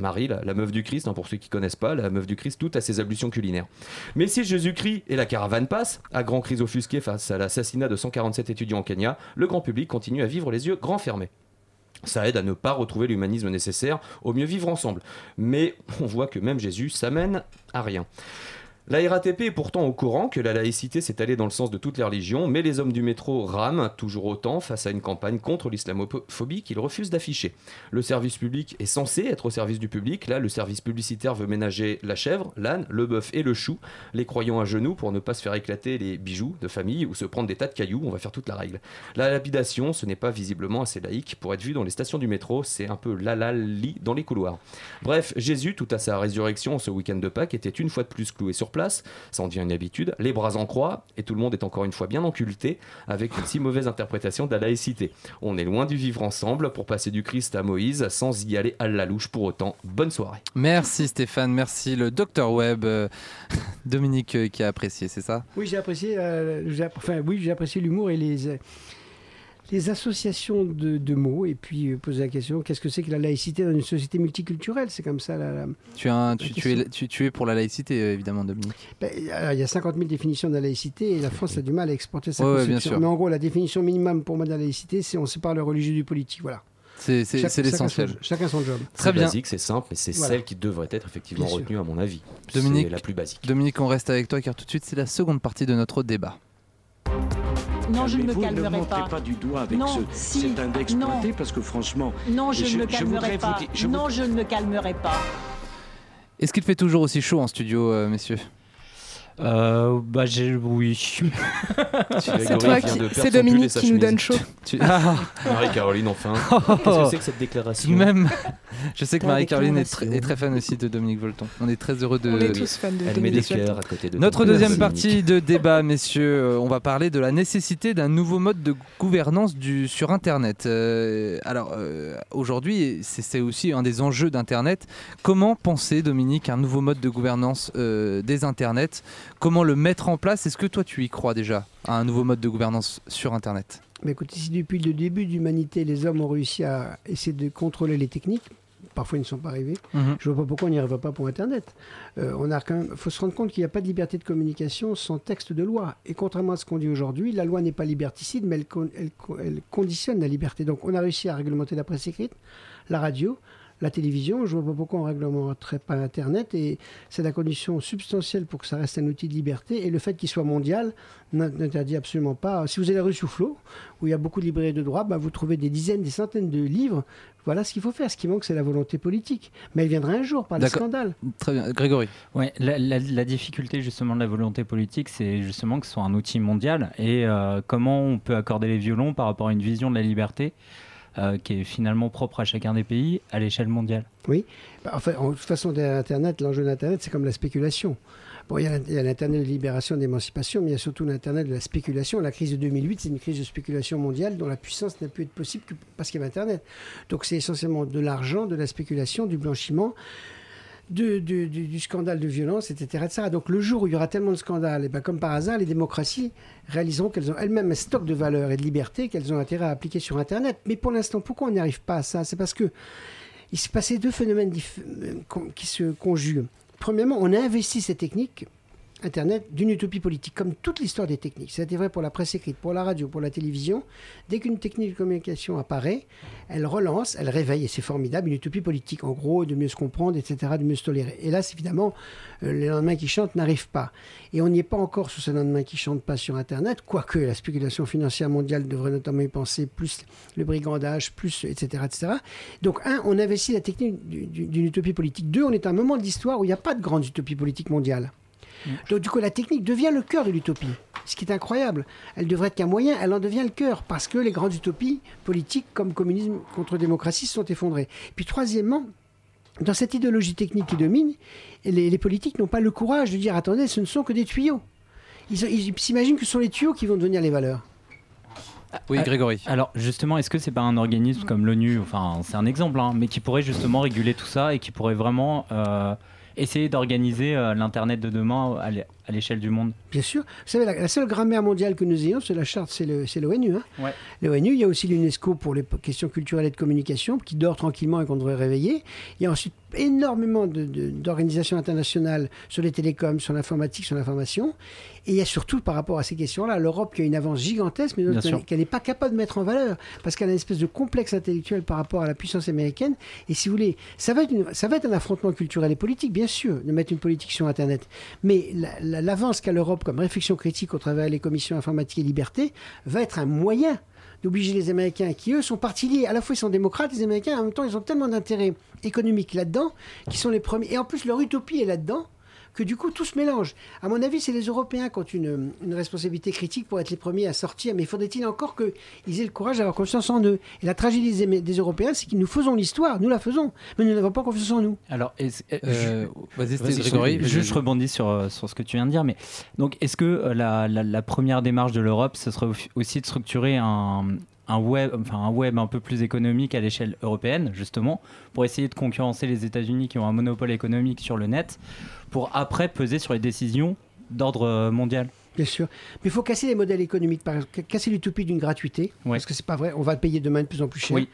Marie, la, meuf du Christ, hein, pour ceux qui connaissent pas, la meuf du Christ, toutes à ses ablutions culinaires. Mais si Jésus-Christ et la caravane passent, à grand crise offusqué face à l'assassinat de 147 étudiants au Kenya, le grand public continue à vivre les yeux grands fermés. Ça aide à ne pas retrouver l'humanisme nécessaire, au mieux vivre ensemble. Mais on voit que même Jésus s'amène à rien. La RATP est pourtant au courant que la laïcité s'est allée dans le sens de toutes les religions, mais les hommes du métro rament toujours autant face à une campagne contre l'islamophobie qu'ils refusent d'afficher. Le service public est censé être au service du public. Là, le service publicitaire veut ménager la chèvre, l'âne, le bœuf et le chou. Les croyants à genoux pour ne pas se faire éclater les bijoux de famille ou se prendre des tas de cailloux. On va faire toute la règle. La lapidation, ce n'est pas visiblement assez laïque pour être vu dans les stations du métro. C'est un peu la dans les couloirs. Bref, Jésus, tout à sa résurrection ce week-end de Pâques, était une fois de plus cloué sur place. Ça en devient une habitude. Les bras en croix, et tout le monde est encore une fois bien enculté avec une si mauvaise interprétation de la laïcité. On est loin du vivre ensemble pour passer du Christ à Moïse sans y aller à la louche pour autant. Bonne soirée. Merci Stéphane, merci le Dr Web. Dominique euh, qui a apprécié, c'est ça? Oui, j'ai apprécié, euh, j'ai app- enfin, oui, j'ai apprécié l'humour et les, euh, les associations de, de mots. Et puis euh, poser la question qu'est-ce que c'est que la laïcité dans une société multiculturelle? C'est comme ça. La, la- tu, es un- La tu, tu question. es, tu, tu es pour la laïcité, euh, évidemment, Dominique. Ben, alors, il y a 50 000 définitions de la laïcité et la France a du mal à exporter sa Ouais, ouais, conception. bien sûr. Mais en gros, la définition minimum pour moi de la laïcité, c'est on sépare le religieux du politique. Voilà. C'est l'essentiel. son- Chacun son job. Très bien. basique, c'est simple, mais c'est Voilà. celle qui devrait être effectivement Bien sûr. retenue à mon avis. Dominique. C'est la plus basique. Dominique, on reste avec toi car tout de suite, c'est la seconde partie de notre débat. Non, je ne me calmerai Ne pas. pas du doigt avec Non, ce, si, cet index non. pointé parce que franchement, Non, je, Je- ne me je calmerai vous pas. dire- je non, voud- je ne me calmerai pas. Est-ce qu'il fait toujours aussi chaud en studio, euh, messieurs Euh, bah, j'ai. Oui. C'est toi qui- c'est Dominique qui nous donne chaud. Tu- Ah, Marie-Caroline, enfin. Oh. Qu'est-ce que c'est que cette déclaration? Même. Je sais que Marie-Caroline est, très- déclaration. est très fan aussi de Dominique Volton. On est très heureux de. On est tous fans de Elle met des Dominique Volton. cœurs à côté de Notre deuxième Dominique. partie de débat, messieurs, euh, on va parler de la nécessité d'un nouveau mode de gouvernance du, sur Internet. Euh, alors, euh, aujourd'hui, c'est c'est aussi un des enjeux d'Internet. Comment penser, Dominique, un nouveau mode de gouvernance euh, des Internets? Comment le mettre en place? Est-ce que toi, tu y crois déjà à un nouveau mode de gouvernance sur Internet? Mais écoutez, si depuis le début de l'humanité, les hommes ont réussi à essayer de contrôler les techniques, parfois ils ne sont pas arrivés, Mhm. je vois pas pourquoi on n'y arriverait pas pour Internet. Euh, on a quand même, faut se rendre compte qu'il n'y a pas de liberté de communication sans texte de loi. Et contrairement à ce qu'on dit aujourd'hui, la loi n'est pas liberticide, mais elle, con- elle co- elle conditionne la liberté. Donc on a réussi à réglementer la presse écrite, la radio, la télévision. Je vois pas pourquoi on réglementerait pas Internet. Et c'est la condition substantielle pour que ça reste un outil de liberté. Et le fait qu'il soit mondial n'in- n'interdit absolument pas. Si vous allez rue Soufflot, où il y a beaucoup de librairies de droit, bah, vous trouvez des dizaines, des centaines de livres. Voilà ce qu'il faut faire. Ce qui manque, c'est la volonté politique. Mais elle viendra un jour par D'accord. scandales. Très bien. Grégory Ouais, la, la- la difficulté justement de la volonté politique, c'est justement que ce soit un outil mondial et euh, comment on peut accorder les violons par rapport à une vision de la liberté? Euh, qui est finalement propre à chacun des pays à l'échelle mondiale. Bah, enfin, en toute façon, derrière Internet, l'enjeu d'Internet, c'est comme la spéculation. Bon, il y a l'Internet de libération, d'émancipation, mais il y a surtout l'Internet de la spéculation. La crise de 2008, c'est une crise de spéculation mondiale dont la puissance n'a pu être possible que parce qu'il y avait Internet. Donc c'est essentiellement de l'argent, de la spéculation, du blanchiment, du, scandale de violence, etc., etc. Donc le jour où il y aura tellement de scandales, ben, comme par hasard, les démocraties réaliseront qu'elles ont elles-mêmes un stock de valeurs et de liberté qu'elles ont intérêt à appliquer sur Internet. Mais pour l'instant, pourquoi on n'y arrive pas à ça? C'est parce que il s'est passé deux phénomènes euh, qui se conjuguent. Premièrement, on a investi ces techniques Internet d'une utopie politique, comme toute l'histoire des techniques. C'était vrai pour la presse écrite, pour la radio, pour la télévision. Dès qu'une technique de communication apparaît, elle relance, elle réveille, et c'est formidable, une utopie politique, en gros, de mieux se comprendre, etc., de mieux se tolérer. Et là, évidemment, euh, les lendemains qui chantent n'arrivent pas. Et on n'y est pas encore sur ce lendemain qui chante pas sur Internet, quoique la spéculation financière mondiale devrait notamment y penser, plus le brigandage, plus, etc., etc. Donc, un, on investit la technique du- du- d'une utopie politique. Deux, on est à un moment de l'histoire où il n'y a pas de grande utopie politique mondiale. Donc, du coup, la technique devient le cœur de l'utopie. Ce qui est incroyable. Elle devrait être qu'un moyen, elle en devient le cœur, parce que les grandes utopies politiques, comme communisme contre démocratie, se sont effondrées. Puis, troisièmement, dans cette idéologie technique qui domine, les, les politiques n'ont pas le courage de dire attendez, ce ne sont que des tuyaux. Ils, s'imaginent que ce sont les tuyaux qui vont devenir les valeurs. Oui, Ah, Grégory. Alors justement, est-ce que c'est pas un organisme comme l'ONU, enfin c'est un exemple, hein, mais qui pourrait justement réguler tout ça et qui pourrait vraiment euh, essayer d'organiser euh, l'internet de demain à l'é- à l'échelle du monde Bien sûr. Vous savez, la, la seule grammaire mondiale que nous ayons, c'est la charte, c'est l'ONU. Hein. Ouais. L'ONU, il y a aussi l'UNESCO pour les questions culturelles et de communication, qui dort tranquillement et qu'on devrait réveiller. Il y a ensuite énormément d'organisations internationales sur les télécoms, sur l'informatique, sur l'information. Et il y a surtout, par rapport à ces questions-là, l'Europe qui a une avance gigantesque, mais qu'elle n'est pas capable de mettre en valeur, parce qu'elle a une espèce de complexe intellectuel par rapport à la puissance américaine. Et si vous voulez, ça va être, une- ça va être un affrontement culturel et politique, bien sûr, de mettre une politique sur Internet. Mais la- la- l'avance qu'a l'Europe comme réflexion critique au travers des commissions informatiques et liberté va être un moyen d'obliger les Américains, qui eux sont partis liés, à la fois ils sont démocrates, les Américains, en même temps ils ont tellement d'intérêts économiques là-dedans, qu'ils sont les premiers. Et en plus leur utopie est là-dedans, que du coup tout se mélange. À mon avis, c'est les Européens qui ont une, une responsabilité critique pour être les premiers à sortir, mais faudrait-il encore qu'ils aient le courage d'avoir confiance en eux? Et la tragédie des, Européens, c'est que nous faisons l'histoire, nous la faisons, mais nous n'avons pas confiance en nous. Alors, euh, Euh, Vas-y, c'était Vas-y, Grégory. je- Juste, je rebondis sur, euh, sur ce que tu viens de dire. Mais donc, est-ce que la, la- la première démarche de l'Europe, ce serait au- aussi de structurer un, un web, un peu plus économique à l'échelle européenne, justement, pour essayer de concurrencer les États-Unis qui ont un monopole économique sur le net, pour après peser sur les décisions d'ordre mondial Bien sûr. Mais il faut casser les modèles économiques, par exemple, casser l'utopie d'une gratuité, Ouais. parce que c'est pas vrai, on va le payer demain de plus en plus cher. Oui.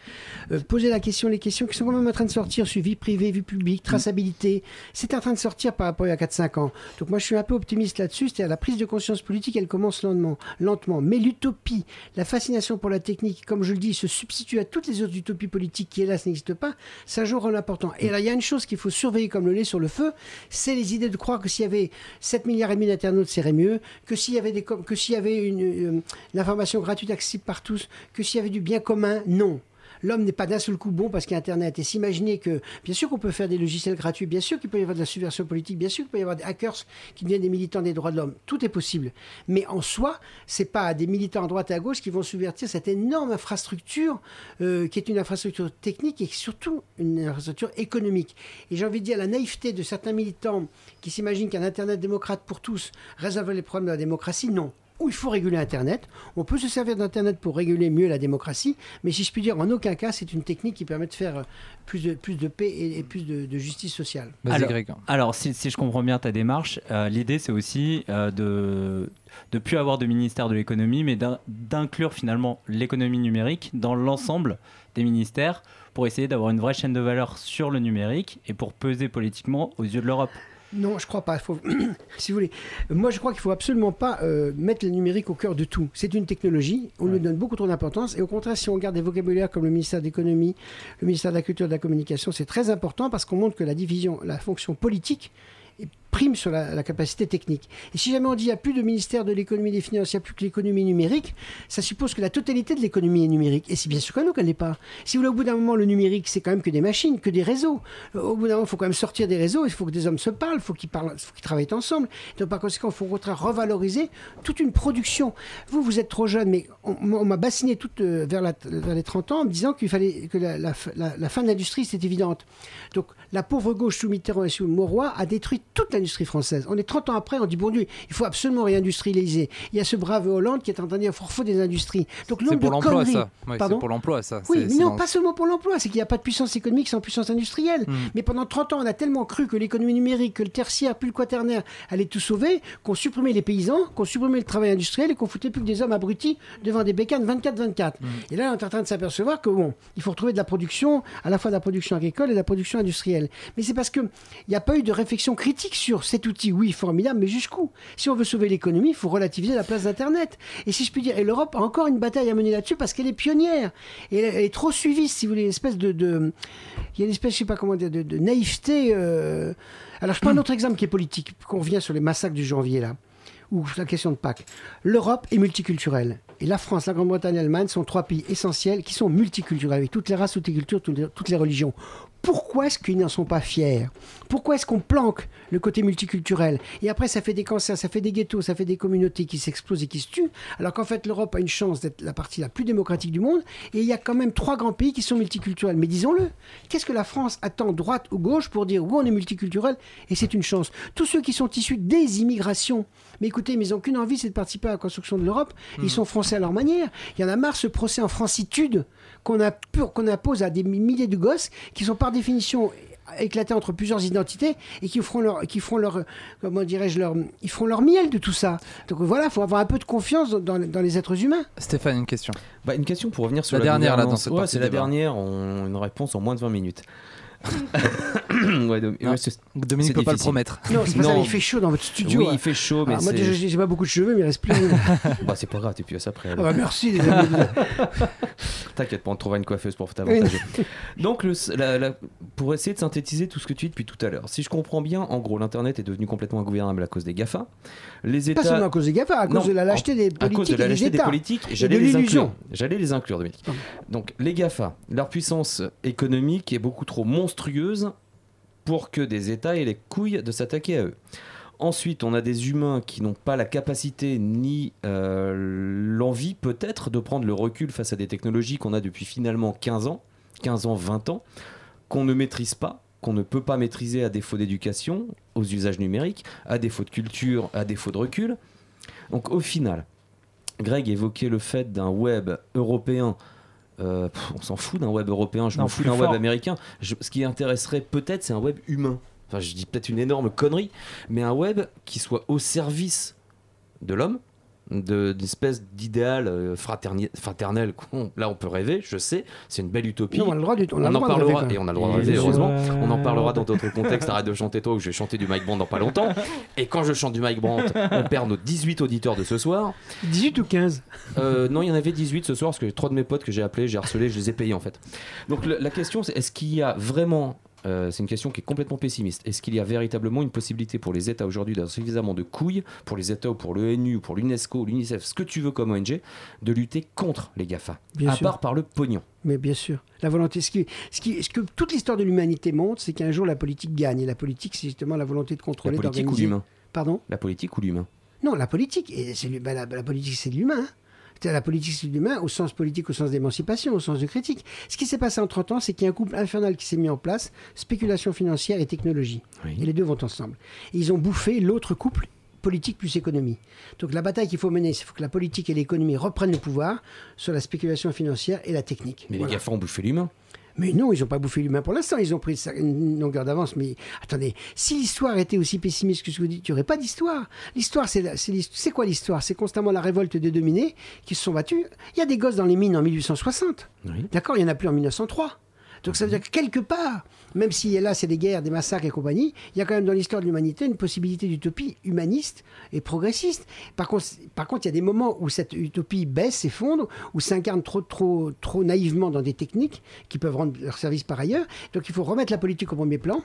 Euh, poser la question, les questions qui sont quand même en train de sortir sur vie privée, vie publique, traçabilité, c'est en train de sortir par rapport à il y a 4-5 ans. Donc moi je suis un peu optimiste là-dessus, c'est-à-dire la prise de conscience politique, elle commence lentement, lentement. Mais l'utopie, la fascination pour la technique, comme je le dis, se substitue à toutes les autres utopies politiques qui hélas n'existent pas, ça joue un rôle important. Et là il y a une chose qu'il faut surveiller comme le lait sur le feu, c'est les idées de croire que s'il y avait 7 milliards et demi d'internautes, ça irait mieux, que s'il y avait, des, que s'il y avait une, euh, une information gratuite accessible par tous, que s'il y avait du bien commun, non. L'homme n'est pas d'un seul coup bon parce qu'il y a Internet. Et s'imaginer que, bien sûr qu'on peut faire des logiciels gratuits, bien sûr qu'il peut y avoir de la subversion politique, bien sûr qu'il peut y avoir des hackers qui deviennent des militants des droits de l'homme. Tout est possible. Mais en soi, c'est pas des militants à droite et à gauche qui vont subvertir cette énorme infrastructure euh, qui est une infrastructure technique et surtout une infrastructure économique. Et j'ai envie de dire la naïveté de certains militants qui s'imaginent qu'un Internet démocrate pour tous résolve les problèmes de la démocratie. Non. Ou il faut réguler Internet. On peut se servir d'Internet pour réguler mieux la démocratie, mais si je puis dire, en aucun cas, c'est une technique qui permet de faire euh, plus de, plus de paix et, et plus de, de justice sociale. Alors- Greg. Alors, si, si je comprends bien ta démarche, euh, l'idée c'est aussi euh, de de plus avoir de ministère de l'économie, mais d'in- d'inclure finalement l'économie numérique dans l'ensemble des ministères pour essayer d'avoir une vraie chaîne de valeur sur le numérique et pour peser politiquement aux yeux de l'Europe. Non, je crois pas. Faut- si vous voulez, moi je crois qu'il faut absolument pas euh, mettre le numérique au cœur de tout. C'est une technologie, on lui donne beaucoup trop d'importance. Et au contraire, si on regarde des vocabulaires comme le ministère de l'économie, le ministère de la culture et de la communication, c'est très important parce qu'on montre que la division, la fonction politique est- prime sur la, capacité technique. Et si jamais on dit qu'il n'y a plus de ministère de l'économie et des finances, il n'y a plus que l'économie numérique, ça suppose que la totalité de l'économie est numérique. Et c'est bien sûr non, qu'elle n'est pas. Si vous voulez, au bout d'un moment, le numérique, c'est quand même que des machines, que des réseaux. Euh, Au bout d'un moment, il faut quand même sortir des réseaux, il faut que des hommes se parlent, il faut qu'ils parlent, faut qu'ils travaillent ensemble. Donc par conséquent, il faut au contraire revaloriser toute une production. Vous, vous êtes trop jeune, mais on, m'a bassiné toute euh, vers, les 30 ans en me disant qu'il fallait que la, la fin de l'industrie, c'est évidente. Donc la pauvre gauche sous Mitterrand et sous Mauroy a détruit toute l'industrie française. On est 30 ans après, on dit, bon Dieu, il faut absolument réindustrialiser. Il y a ce brave Hollande qui est en train de dire, refouler des industries. Donc C'est pour de l'emploi, ça. C'est pour l'emploi, ça. oui, mais non, dans- pas seulement pour l'emploi, c'est qu'il n'y a pas de puissance économique sans puissance industrielle. Hmm. Mais pendant 30 ans, on a tellement cru que l'économie numérique, que le tertiaire, puis le quaternaire allait tout sauver, qu'on supprimait les paysans, qu'on supprimait le travail industriel et qu'on foutait plus que des hommes abrutis devant des bécanes 24-24. Hmm. Et là, on est en train de s'apercevoir que bon, il faut retrouver de la production, à la fois de la production agricole et de la production industrielle. Mais c'est parce qu'il n'y a pas eu de réflexion critique sur cet outil. Oui, formidable, mais jusqu'où? Si on veut sauver l'économie, il faut relativiser la place d'Internet. Et si je puis dire, et l'Europe a encore une bataille à mener là-dessus parce qu'elle est pionnière. Et elle, est trop suivie, si vous voulez, une espèce de. il y a une espèce, je sais pas comment dire, de, naïveté. euh. Alors, je prends un autre exemple qui est politique, qu'on revient sur les massacres du janvier, là ou la question de Pâques. L'Europe est multiculturelle. Et la France, la Grande-Bretagne et l'Allemagne sont trois pays essentiels qui sont multiculturels, avec toutes les races, toutes les cultures, toutes les religions. Pourquoi est-ce qu'ils n'en sont pas fiers? Pourquoi est-ce qu'on planque le côté multiculturel? Et après, ça fait des cancers, ça fait des ghettos, ça fait des communautés qui s'explosent et qui se tuent, alors qu'en fait, l'Europe a une chance d'être la partie la plus démocratique du monde, et il y a quand même trois grands pays qui sont multiculturels. Mais disons-le, qu'est-ce que la France attend, droite ou gauche, pour dire, oui, on est multiculturel, et c'est une chance Tous ceux qui sont issus des immigrations, mais écoutez, mais ils n'ont qu'une envie, c'est de participer à la construction de l'Europe. Ils sont français à leur manière. Il y en a marre ce procès en francitude qu'on impose à des milliers de gosses qui sont par définition éclatés entre plusieurs identités et qui feront leur, qui feront leur, comment dirais-je, leur, ils feront leur miel de tout ça. Donc voilà, il faut avoir un peu de confiance dans, dans les êtres humains. Stéphane, une question. Bah, une question pour revenir sur La la, dernière, là, gouvernance. dans cette Ouais, partie c'est la dernière. On... Une réponse en moins de 20 minutes. ouais, c'est- Dominique peut pas le difficile. promettre. Non, c'est pas ça, Non. il fait chaud dans votre studio. Oui, hein. il fait chaud, mais Ah, moi déjà, j'ai pas beaucoup de cheveux, mais il reste plus. bah, c'est pas grave, tu puis après. Ah bah, merci, les amis. T'inquiète pas, on trouvera une coiffeuse pour t'avantager. Donc, le, la- la- pour essayer de synthétiser tout ce que tu dis depuis tout à l'heure, si je comprends bien, en gros, l'Internet est devenu complètement ingouvernable à cause des GAFA. Les États. Pas seulement à cause des GAFA, à cause Non, de la lâcheté des à cause politiques de la et des lâcheté des États. politiques, Et j'allais de les inclure. J'allais les inclure, Dominique. Donc, les GAFA, leur puissance économique est beaucoup trop monstrueuse pour que des États aient les couilles de s'attaquer à eux. Ensuite, on a des humains qui n'ont pas la capacité ni euh, l'envie peut-être de prendre le recul face à des technologies qu'on a depuis finalement 15 ans, 15 ans, 20 ans, qu'on ne maîtrise pas, qu'on ne peut pas maîtriser à défaut d'éducation, aux usages numériques, à défaut de culture, à défaut de recul. Donc au final, Greg évoquait le fait d'un web européen. Euh, pff, on s'en fout d'un web européen, je m'en fous d'un web américain. Je- ce qui intéresserait peut-être, c'est un web humain. Enfin, je dis peut-être une énorme connerie, mais un web qui soit au service de l'homme, de- d'espèce d'idéal euh, fraternel. Là, on peut rêver, je sais, c'est une belle utopie. Non, on a le droit du- on a le en de rêver, parlera, et on a le droit de rêver, heureusement. On en parlera dans d'autres contextes. Arrête de chanter toi, ou je vais chanter du Mike Brandt dans pas longtemps. Et quand je chante du Mike Brandt, on perd nos 18 auditeurs de ce soir. 18 ou 15 Euh, non, il y en avait 18 ce soir parce que trois de mes potes que j'ai appelés, j'ai harcelé, je les ai payés en fait. Donc le- la question c'est est-ce qu'il y a vraiment Euh, c'est une question qui est complètement pessimiste. Est-ce qu'il y a véritablement une possibilité pour les États aujourd'hui d'avoir suffisamment de couilles, pour les États ou pour l'ONU ou pour l'UNESCO, l'UNICEF, ce que tu veux comme ONG, de lutter contre les GAFA Bien À sûr. part par le pognon? Mais bien sûr, la volonté. Ce, qui, ce, qui- ce que toute l'histoire de l'humanité montre, c'est qu'un jour la politique gagne. Et la politique, c'est justement la volonté de La contrôler, politique ou d'organiser. l'humain? Pardon? La politique ou l'humain? Non, la politique. Et c'est la, la politique, c'est l'humain. hein. C'est La politique, c'est de l'humain au sens politique, au sens d'émancipation, au sens de critique. Ce qui s'est passé en 30 ans, c'est qu'il y a un couple infernal qui s'est mis en place, spéculation financière et technologie. Oui. Et les deux vont ensemble. Et ils ont bouffé l'autre couple, politique plus économie. Donc la bataille qu'il faut mener, c'est faut que la politique et l'économie reprennent le pouvoir sur la spéculation financière et la technique. Mais Voilà. les GAFA ont bouffé l'humain. Mais non, ils n'ont pas bouffé l'humain pour l'instant. Ils ont pris une longueur d'avance. Mais attendez, si l'histoire était aussi pessimiste que ce que vous dites, il n'y aurait pas d'histoire. L'histoire, c'est quoi l'histoire? C'est constamment la révolte des dominés qui se sont battus. Il y a des gosses dans les mines en 1860. Oui. D'accord Il n'y en a plus en 1903. Donc ça veut dire que quelque part, même si là c'est des guerres, des massacres et compagnie, il y a quand même dans l'histoire de l'humanité une possibilité d'utopie humaniste et progressiste. Par contre, par contre, il y a des moments où cette utopie baisse, s'effondre, où s'incarne trop, trop, trop naïvement dans des techniques qui peuvent rendre leur service par ailleurs. Donc il faut remettre la politique au premier plan,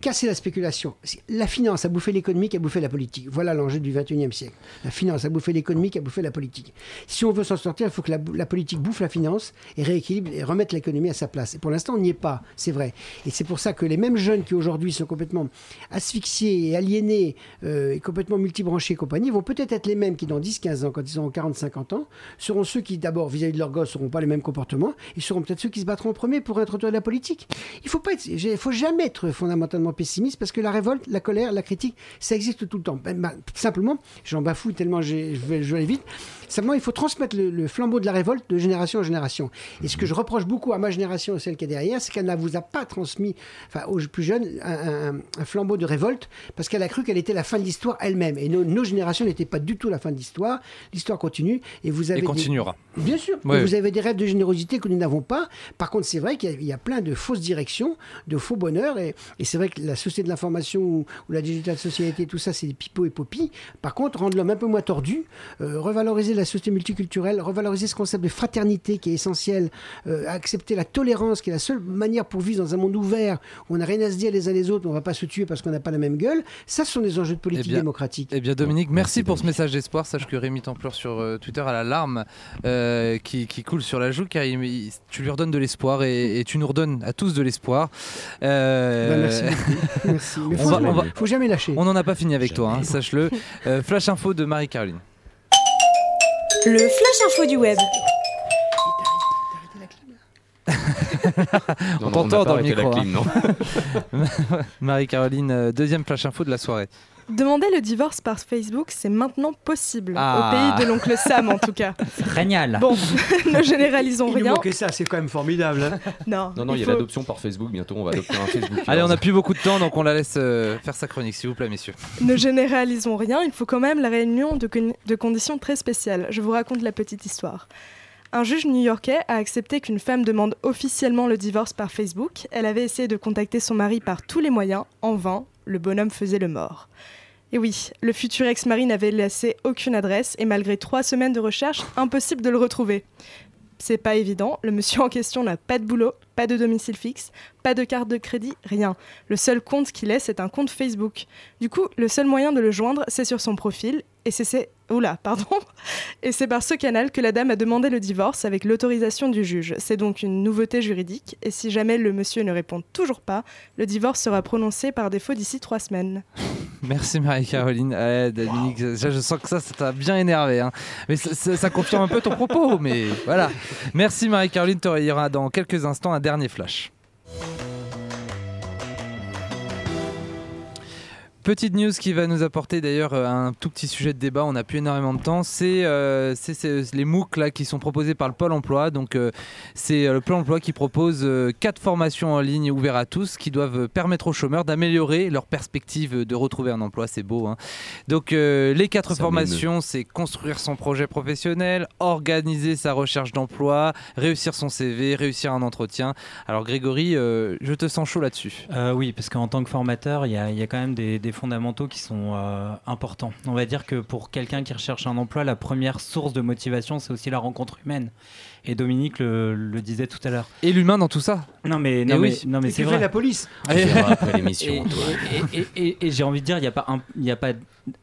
casser la spéculation. La finance a bouffé l'économie qui a bouffé la politique. Voilà l'enjeu du 21e siècle. La finance a bouffé l'économie qui a bouffé la politique. Si on veut s'en sortir, il faut que la, politique bouffe la finance et rééquilibre et remette l'économie à sa place. Et pour l'instant, on n'y est pas, c'est vrai. Et c'est pour ça que les mêmes jeunes qui aujourd'hui sont complètement asphyxiés et aliénés euh, et complètement multibranchés et compagnie vont peut-être être les mêmes qui dans 10-15 ans, quand ils auront 40-50 ans, seront ceux qui d'abord vis-à-vis de leurs gosses n'auront pas les mêmes comportements et seront peut-être ceux qui se battront en premier pour introduire la politique. Il faut être, il faut jamais être fondamentalement pessimiste parce que la révolte, la colère, la critique, ça existe tout le temps. Ben, ben, simplement, j'en bafoue tellement je vais, je vais aller vite. Simplement, il faut transmettre le, le flambeau de la révolte de génération en génération. Et ce que je reproche beaucoup à ma génération et celle qui est derrière, c'est qu'elle ne vous a pas transmis, enfin aux plus jeunes, un, un- un flambeau de révolte parce qu'elle a cru qu'elle était la fin de l'histoire elle-même. Et nos, nos générations n'étaient pas du tout la fin de l'histoire. L'histoire continue et vous avez Et des- continuera. Bien sûr. Vous avez des rêves de générosité que nous n'avons pas. Par contre, c'est vrai qu'il y, a- il y a plein de fausses directions, de faux bonheurs. Et, et c'est vrai que la société de l'information ou, ou la digital society, tout ça, c'est des pipeaux et popis. Par contre, rendre l'homme un peu moins tordu, euh, revaloriser la société multiculturelle, revaloriser ce concept de fraternité qui est essentiel, euh, accepter la tolérance qui est la seule manière pour vivre dans un monde ouvert où on n'a rien à se dire les uns les autres, on ne va pas se tuer parce qu'on n'a pas la même gueule. Ça, ce sont des enjeux de politique Eh bien, démocratique. Eh bien Dominique, merci, Merci, pour ce message d'espoir. Sache que Rémi Templeur sur euh, Twitter a la larme euh, qui, qui coule sur la joue car il- il- tu lui redonnes de l'espoir et, et tu nous redonnes à tous de l'espoir. Euh, Ben, merci. Merci. Mais on faut, va- on va- faut jamais lâcher. on n'en a pas fini avec toi, hein, sache-le. Euh, flash info de Marie-Caroline. Le flash info du web. Non, t'entend dans le micro, non. Marie-Caroline, euh, deuxième flash info de la soirée. Demander le divorce par Facebook, c'est maintenant possible. Ah. Au pays de l'oncle Sam, en tout cas. Génial. Bon, ne généralisons Il nous rien. manquait ça, c'est quand même formidable. hein. Non, Non, non, il y a l'adoption par Facebook. Bientôt, on va adopter un Facebook. Allez, on n'a plus beaucoup de temps, donc on la laisse euh, faire sa chronique, s'il vous plaît, messieurs. Ne généralisons rien, il faut quand même la réunion de, con- de conditions très spéciales. Je vous raconte la petite histoire. Un juge new-yorkais a accepté qu'une femme demande officiellement le divorce par Facebook. Elle avait essayé de contacter son mari par tous les moyens. En vain, le bonhomme faisait le mort. Et oui, le futur ex-mari n'avait laissé aucune adresse et malgré trois semaines de recherche, impossible de le retrouver. C'est pas évident, le monsieur en question n'a pas de boulot, pas de domicile fixe, pas de carte de crédit, rien. Le seul compte qu'il ait, c'est un compte Facebook. Du coup, le seul moyen de le joindre, c'est sur son profil, et c'est Oula, pardon. Et c'est par ce canal que la dame a demandé le divorce avec l'autorisation du juge. C'est donc une nouveauté juridique, et si jamais le monsieur ne répond toujours pas, le divorce sera prononcé par défaut d'ici trois semaines. Merci Marie-Caroline. Ouais, Dominique, ça, je sens que ça, ça t'a bien énervé. hein. Mais ça, ça- ça confirme un peu ton propos. Mais voilà. Merci Marie-Caroline. Tu auras dans quelques instants un dernier flash. Petite news qui va nous apporter d'ailleurs euh, un tout petit sujet de débat. On n'a plus énormément de temps. C'est euh, les MOOC là, qui sont proposés par le Pôle emploi. Donc, euh, c'est le Pôle emploi qui propose euh, quatre formations en ligne ouvertes à tous qui doivent permettre aux chômeurs d'améliorer leur perspective de retrouver un emploi. C'est beau. hein. Donc, euh, les quatre Ça formations c'est construire son projet professionnel, organiser sa recherche d'emploi, réussir son CV, réussir un entretien. Alors, Grégory, euh, je te sens chaud là-dessus. Euh, oui, parce qu'en tant que formateur, il y, a- il y a quand même des, des fondamentaux qui sont euh, importants. On va dire que pour quelqu'un qui recherche un emploi, la première source de motivation, c'est aussi la rencontre humaine. Et Dominique le, le disait tout à l'heure. Et l'humain dans tout ça Non mais, non mais, oui. non mais c'est vrai. la police Et, Antoine. et- et- et- et j'ai envie de dire, il n'y a, pas un- y a pas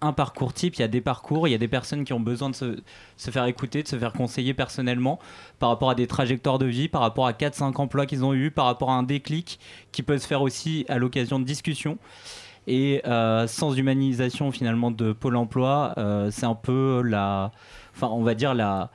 un parcours type, il y a des parcours, il y a des personnes qui ont besoin de se, se faire écouter, de se faire conseiller personnellement par rapport à des trajectoires de vie, par rapport à 4-5 emplois qu'ils ont eu, par rapport à un déclic qui peut se faire aussi à l'occasion de discussions. Et euh, sans humanisation finalement de Pôle emploi, euh, c'est un peu la. Enfin, on va dire la.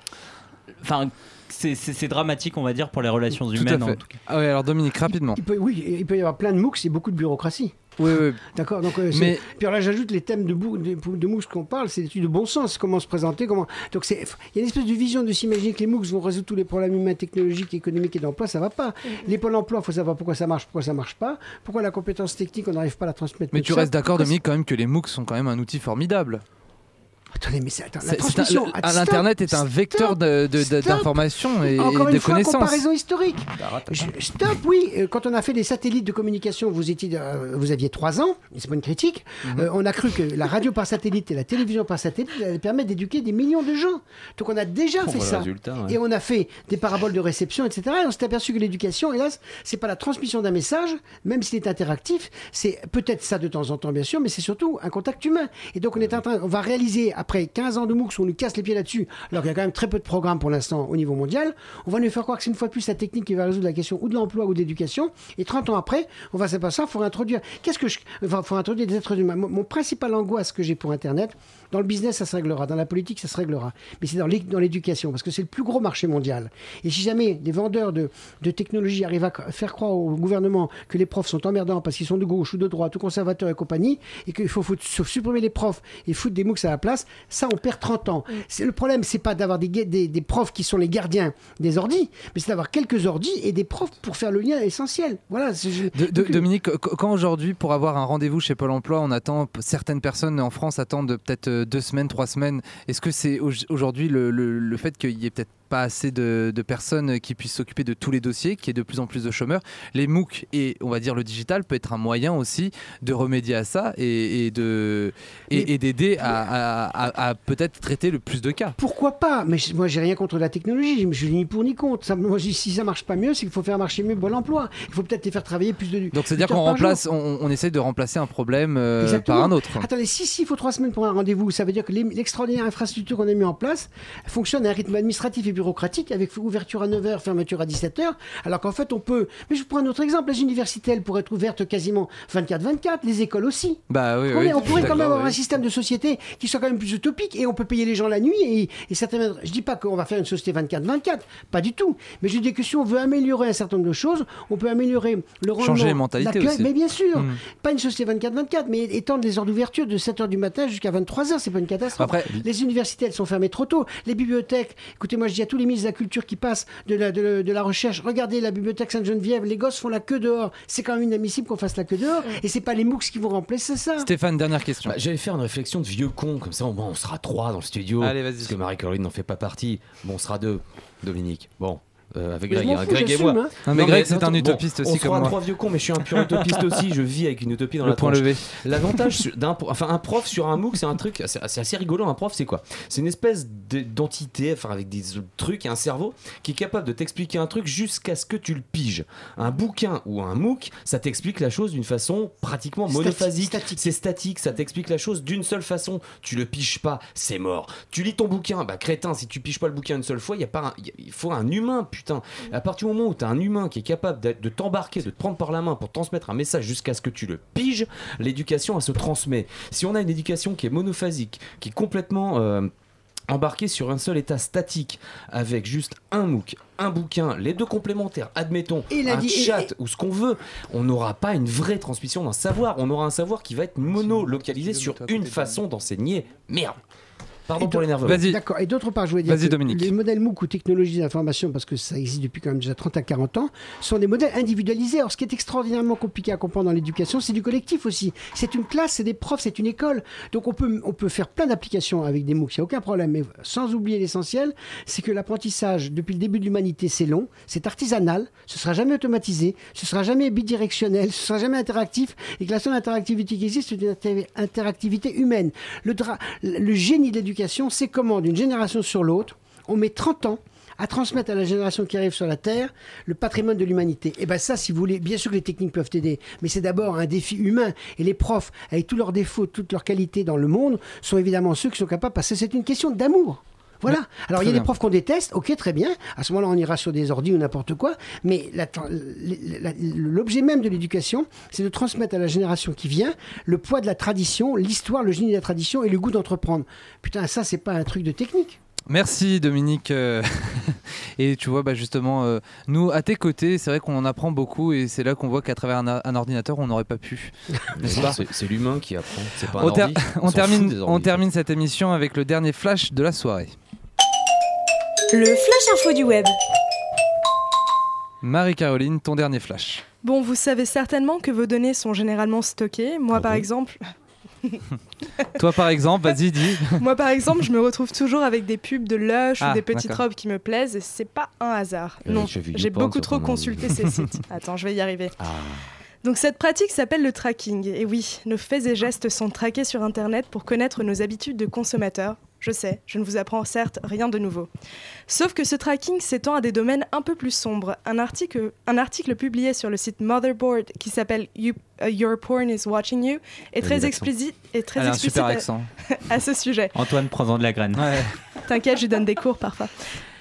Enfin, c'est- dramatique, on va dire, pour les relations Tout humaines. en fait. tout cas. Ah ouais, alors Dominique, rapidement. il peut, Oui, il peut y avoir plein de MOOCs et beaucoup de bureaucratie. Oui, oui. D'accord donc, euh, Mais- Puis alors là, j'ajoute les thèmes de, bou- de, de MOOCs qu'on parle, c'est l'étude de bon sens, comment se présenter, comment. Donc c'est- il y a une espèce de vision de s'imaginer que les MOOCs vont résoudre tous les problèmes humains, technologiques, économiques et d'emploi, ça va pas. Les pôles emploi, il faut savoir pourquoi ça marche, pourquoi ça marche pas, pourquoi la compétence technique, on n'arrive pas à la transmettre. Mais tu ça, restes d'accord, pourquoi Dominique, quand même que les MOOC sont quand même un outil formidable. Attendez, mais attends, la un- transmission. le- Ah, L'Internet est un vecteur de- de- de- d'information et, Encore et de une fois, connaissances. comparaison historique. Bah, Je- stop, oui. euh, Quand on a fait les satellites de communication, vous, étiez, euh, vous aviez 3 ans, et c'est pas une critique. Mhm. euh, on a cru que la radio par satellite et la télévision par satellite allaient permettre d'éduquer des millions de gens. Donc on a déjà fait ça. résultat, ouais. Et on a fait des paraboles de réception, etc. Et on s'est aperçu que l'éducation, hélas, c'est pas la transmission d'un message, même s'il est interactif. C'est peut-être ça de temps en temps, bien sûr, mais c'est surtout un contact humain. Et donc on est en train, on va réaliser après 15 ans de MOOCs on nous casse les pieds là-dessus, alors qu'il y a quand même très peu de programmes pour l'instant au niveau mondial. On va nous faire croire que c'est une fois de plus la technique qui va résoudre la question ou de l'emploi ou de l'éducation. Et 30 ans après, on va s'apercevoir qu'il faut introduire. Qu'est-ce introduire des êtres humains. Mon, mon principal angoisse que j'ai pour Internet, dans le business, ça se réglera. Dans la politique, ça se réglera. Mais c'est dans l'é- dans l'éducation, parce que c'est le plus gros marché mondial. Et si jamais des vendeurs de, de technologie arrivent à faire croire au gouvernement que les profs sont emmerdants parce qu'ils sont de gauche ou de droite ou conservateurs et compagnie, et qu'il faut supprimer les profs et foutre des MOOCs à la place, ça, on perd 30 ans. C'est Le problème, c'est pas d'avoir des, ga- des, des profs qui sont les gardiens des ordis, mais c'est d'avoir quelques ordis et des profs pour faire le lien essentiel. Voilà. c'est- je- De- de- donc, euh, Dominique, qu- quand aujourd'hui, pour avoir un rendez-vous chez Pôle emploi, on attend, certaines personnes en France attendent peut-être euh, deux semaines, trois semaines. Est-ce que c'est au- aujourd'hui le fait qu'il y ait peut-être pas assez de, de personnes qui puissent s'occuper de tous les dossiers, qu'il y ait de plus en plus de chômeurs Les MOOC et on va dire le digital peut être un moyen aussi de remédier à ça et, et de et, d'aider à, à- à- à peut-être traiter le plus de cas. Pourquoi pas? Mais moi, j'ai rien contre la technologie. Je suis ni pour ni contre. Ça, moi, si ça marche pas mieux, c'est qu'il faut faire marcher mieux bon emploi. Il faut peut-être les faire travailler plus de. Donc c'est-à-dire qu'on remplace, on, on essaie de remplacer un problème euh, par un autre. Attendez, si si, il faut trois semaines pour un rendez-vous, ça veut dire que l'extraordinaire infrastructure qu'on a mis en place fonctionne à un rythme administratif et bureaucratique avec ouverture à 9h, fermeture à 17h, alors qu'en fait on peut... Mais je prends un autre exemple, les universités, elles pourraient être ouvertes quasiment 24-24, les écoles aussi. Bah oui, On, oui, est- on pourrait quand même avoir un système de société qui soit quand même plus utopique et on peut payer les gens la nuit et, et certaines... Je dis pas qu'on va faire une société 24-24, pas du tout. Mais je dis que si on veut améliorer un certain nombre de choses, on peut améliorer le rendement... Changer les mentalités aussi. Mais bien sûr, Mm. pas une société 24-24, mais étendre les heures d'ouverture de 7h du matin jusqu'à 23h, c'est pas une catastrophe. Après- les universités, elles sont fermées trop tôt. Les bibliothèques, écoutez, moi je dis à tous les ministres de la Culture qui passent de la, de, de la recherche, regardez la bibliothèque Sainte-Geneviève, les gosses font la queue dehors. C'est quand même inadmissible qu'on fasse la queue dehors. Et c'est pas les MOOCs qui vont remplacer ça. Stéphane, dernière question. Bah, J'allais faire une réflexion de vieux con, comme ça au moins on sera trois dans le studio. Allez, vas-y. Parce que Marie-Caroline n'en fait pas partie. Bon, on sera deux, Dominique. Bon, euh, avec Mais Greg, hein, fous, Greg et moi. hein. Non, mais Non, Greg, c'est un utopiste bon, aussi on sera comme moi. trois vieux cons, mais je suis un pur utopiste aussi. Je vis avec une utopie dans Le la point levé. L'avantage d'un, enfin un prof sur un MOOC, c'est un truc, c'est assez rigolo. Un prof, c'est quoi? C'est une espèce de- d'entité, enfin avec des trucs et un cerveau qui est capable de t'expliquer un truc jusqu'à ce que tu le piges. Un bouquin ou un MOOC, ça t'explique la chose d'une façon pratiquement Stati- monophasique. statique. C'est statique, ça t'explique la chose d'une seule façon. Tu le piges pas, c'est mort. Tu lis ton bouquin, bah crétin, si tu piges pas le bouquin une seule fois, il y a pas, un- y a- il faut un humain, putain. À partir du moment où tu as un humain qui est capable de t'embarquer, de te prendre par la main pour transmettre un message jusqu'à ce que tu le piges, l'éducation, elle se transmet. Si on a une éducation qui est monophasique, qui est complètement euh, embarquée sur un seul état statique, avec juste un MOOC, un bouquin, les deux complémentaires, admettons, Et un dit- et- chat ou ce qu'on veut, on n'aura pas une vraie transmission d'un savoir. On aura un savoir qui va être mono-localisé sur une façon d'enseigner. Merde. Pardon Et pour. Vas-y. D'accord. Et d'autre part, je voulais dire que Dominique. les modèles MOOC ou technologies d'information, parce que ça existe depuis quand même déjà 30 à 40 ans, sont des modèles individualisés. Alors, ce qui est extraordinairement compliqué à comprendre dans l'éducation, c'est du collectif aussi. C'est une classe, c'est des profs, c'est une école. Donc, on peut, on peut faire plein d'applications avec des MOOC, il n'y a aucun problème. Mais sans oublier l'essentiel, c'est que l'apprentissage, depuis le début de l'humanité, c'est long, c'est artisanal, ce sera jamais automatisé, ce sera jamais bidirectionnel, ce sera jamais interactif, et que la seule interactivité qui existe, c'est une inter- interactivité humaine. Le génie de l'éducation, c'est comment, d'une génération sur l'autre, on met 30 ans à transmettre à la génération qui arrive sur la Terre le patrimoine de l'humanité. Et bien ça, si vous voulez, bien sûr que les techniques peuvent aider, mais c'est d'abord un défi humain. Et les profs, avec tous leurs défauts, toutes leurs qualités dans le monde, sont évidemment ceux qui sont capables, parce que c'est une question d'amour. Voilà. Alors il y a bien. des profs qu'on déteste, ok, très bien. À ce moment-là, on ira sur des ordi ou n'importe quoi. Mais l'objet même de l'éducation, c'est de transmettre à la génération qui vient le poids de la tradition, l'histoire, le génie de la tradition et le goût d'entreprendre. Putain, ça, c'est pas un truc de technique. Merci Dominique. euh, et tu vois, bah, justement, euh, nous, à tes côtés, c'est vrai qu'on en apprend beaucoup et c'est là qu'on voit qu'à travers un, un ordinateur, on n'aurait pas pu. C'est l'humain qui apprend. C'est pas un on, ter- ordi. on s'en fout termine, des on ordi. termine cette émission avec le dernier flash de la soirée. Le flash info du web. Marie-Caroline, ton dernier flash. Bon, vous savez certainement que vos données sont généralement stockées. Moi, Ah par exemple, Toi, par exemple, vas-y, dis. moi, par exemple, je me retrouve toujours avec des pubs de Lush Ah, ou des petites robes qui me plaisent et c'est pas un hasard. Euh, non, j'ai beaucoup trop consulté ces sites. Attends, je vais y arriver. Ah. Donc cette pratique s'appelle le tracking. Et oui, nos faits et gestes sont traqués sur Internet pour connaître nos habitudes de consommateurs. Je sais, je ne vous apprends certes rien de nouveau. Sauf que ce tracking s'étend à des domaines un peu plus sombres. Un article, un article publié sur le site Motherboard qui s'appelle You- uh, Your Porn is Watching You est très explicite, est très Elle a un explicite super à- accent. à ce sujet. Antoine, prends-en de la graine. Ouais. T'inquiète, je lui donne des cours parfois.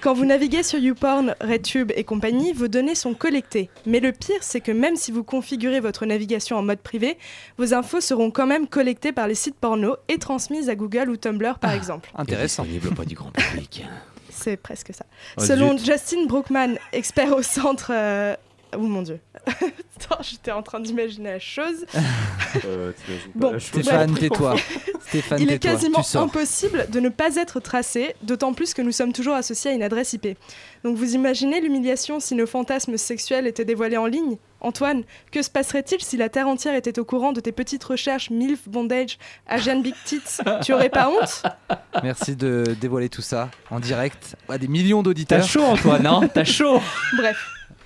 Quand vous naviguez sur YouPorn, RedTube et compagnie, vos données sont collectées. Mais le pire, c'est que même si vous configurez votre navigation en mode privé, vos infos seront quand même collectées par les sites porno et transmises à Google ou Tumblr par exemple. Intéressant. Disponible auprès du grand public. C'est presque ça. Oh, Selon zut. Justin Brookman, expert au centre... euh, Oh mon dieu. Attends, j'étais en train d'imaginer la chose. Bon, Stéphane, tais-toi. Stéphane, Il est quasiment impossible de ne pas être tracé, d'autant plus que nous sommes toujours associés à une adresse IP. Donc vous imaginez l'humiliation si nos fantasmes sexuels étaient dévoilés en ligne? Antoine, que se passerait-il si la Terre entière était au courant de tes petites recherches MILF, bondage, Asian Big Tits? Tu aurais pas honte? Merci de dévoiler tout ça en direct à des millions T'as d'auditeurs. chaud, Antoine, hein? T'as chaud Bref,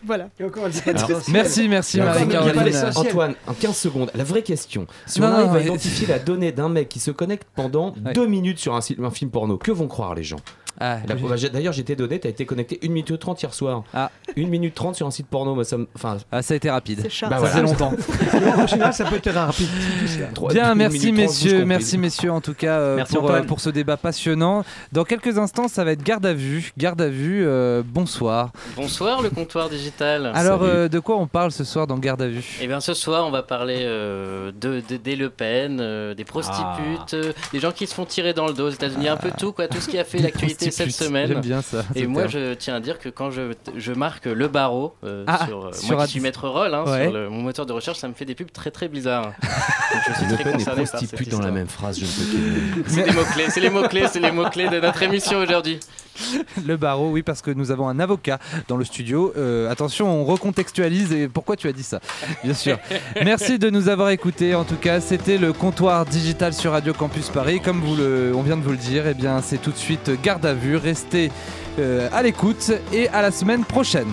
voilà. Alors. Merci, merci Marie-Caroline. Antoine, en 15 secondes, la vraie question. Si Non, on non, arrive à identifier la donnée d'un mec qui se connecte pendant Ouais. deux minutes sur un, site- un film porno, que vont croire les gens? Ah, bah, j'ai- D'ailleurs, j'étais donné, t'as été connecté 1 minute 30 hier soir. Ah. 1 minute 30 sur un site porno, moi, ça me. Enfin, ah, ça a été rapide. C'est cher. Bah ça voilà. faisait longtemps. En général, ça peut être rapide. Bien, merci minute 30, bouche messieurs, merci messieurs en tout cas euh, Merci, pour, Antoine. pour ce débat passionnant. Dans quelques instants, ça va être garde à vue. Garde à vue, euh, bonsoir. Bonsoir le comptoir digital. Alors, euh, de quoi on parle ce soir dans garde à vue? Eh bien ce soir on va parler euh, de, de- des Le Pen, euh, des prostitutes, euh, des gens qui se font tirer dans le dos aux États-Unis, un peu tout quoi, tout ce qui a fait l'actualité cette semaine. J'aime bien ça. Et moi, terme. je tiens à dire que quand je, je marque le barreau euh, Ah, sur, euh, sur moi qui suis maître roll hein, Ouais. sur le- mon moteur de recherche, ça me fait des pubs très très bizarres. Donc, je suis Le très concerné par cette dans la même phrase, je ne peux que. C'est des mots clés, c'est les mots clés, c'est les mots clés de notre émission aujourd'hui. Le barreau, oui, parce que nous avons un avocat dans le studio. Euh, attention, on recontextualise. Et pourquoi tu as dit ça Bien sûr. Merci de nous avoir écoutés. En tout cas, c'était le comptoir digital sur Radio Campus Paris. Comme vous le, on vient de vous le dire, eh bien, c'est tout de suite garde à vue. Restez euh, à l'écoute et à la semaine prochaine.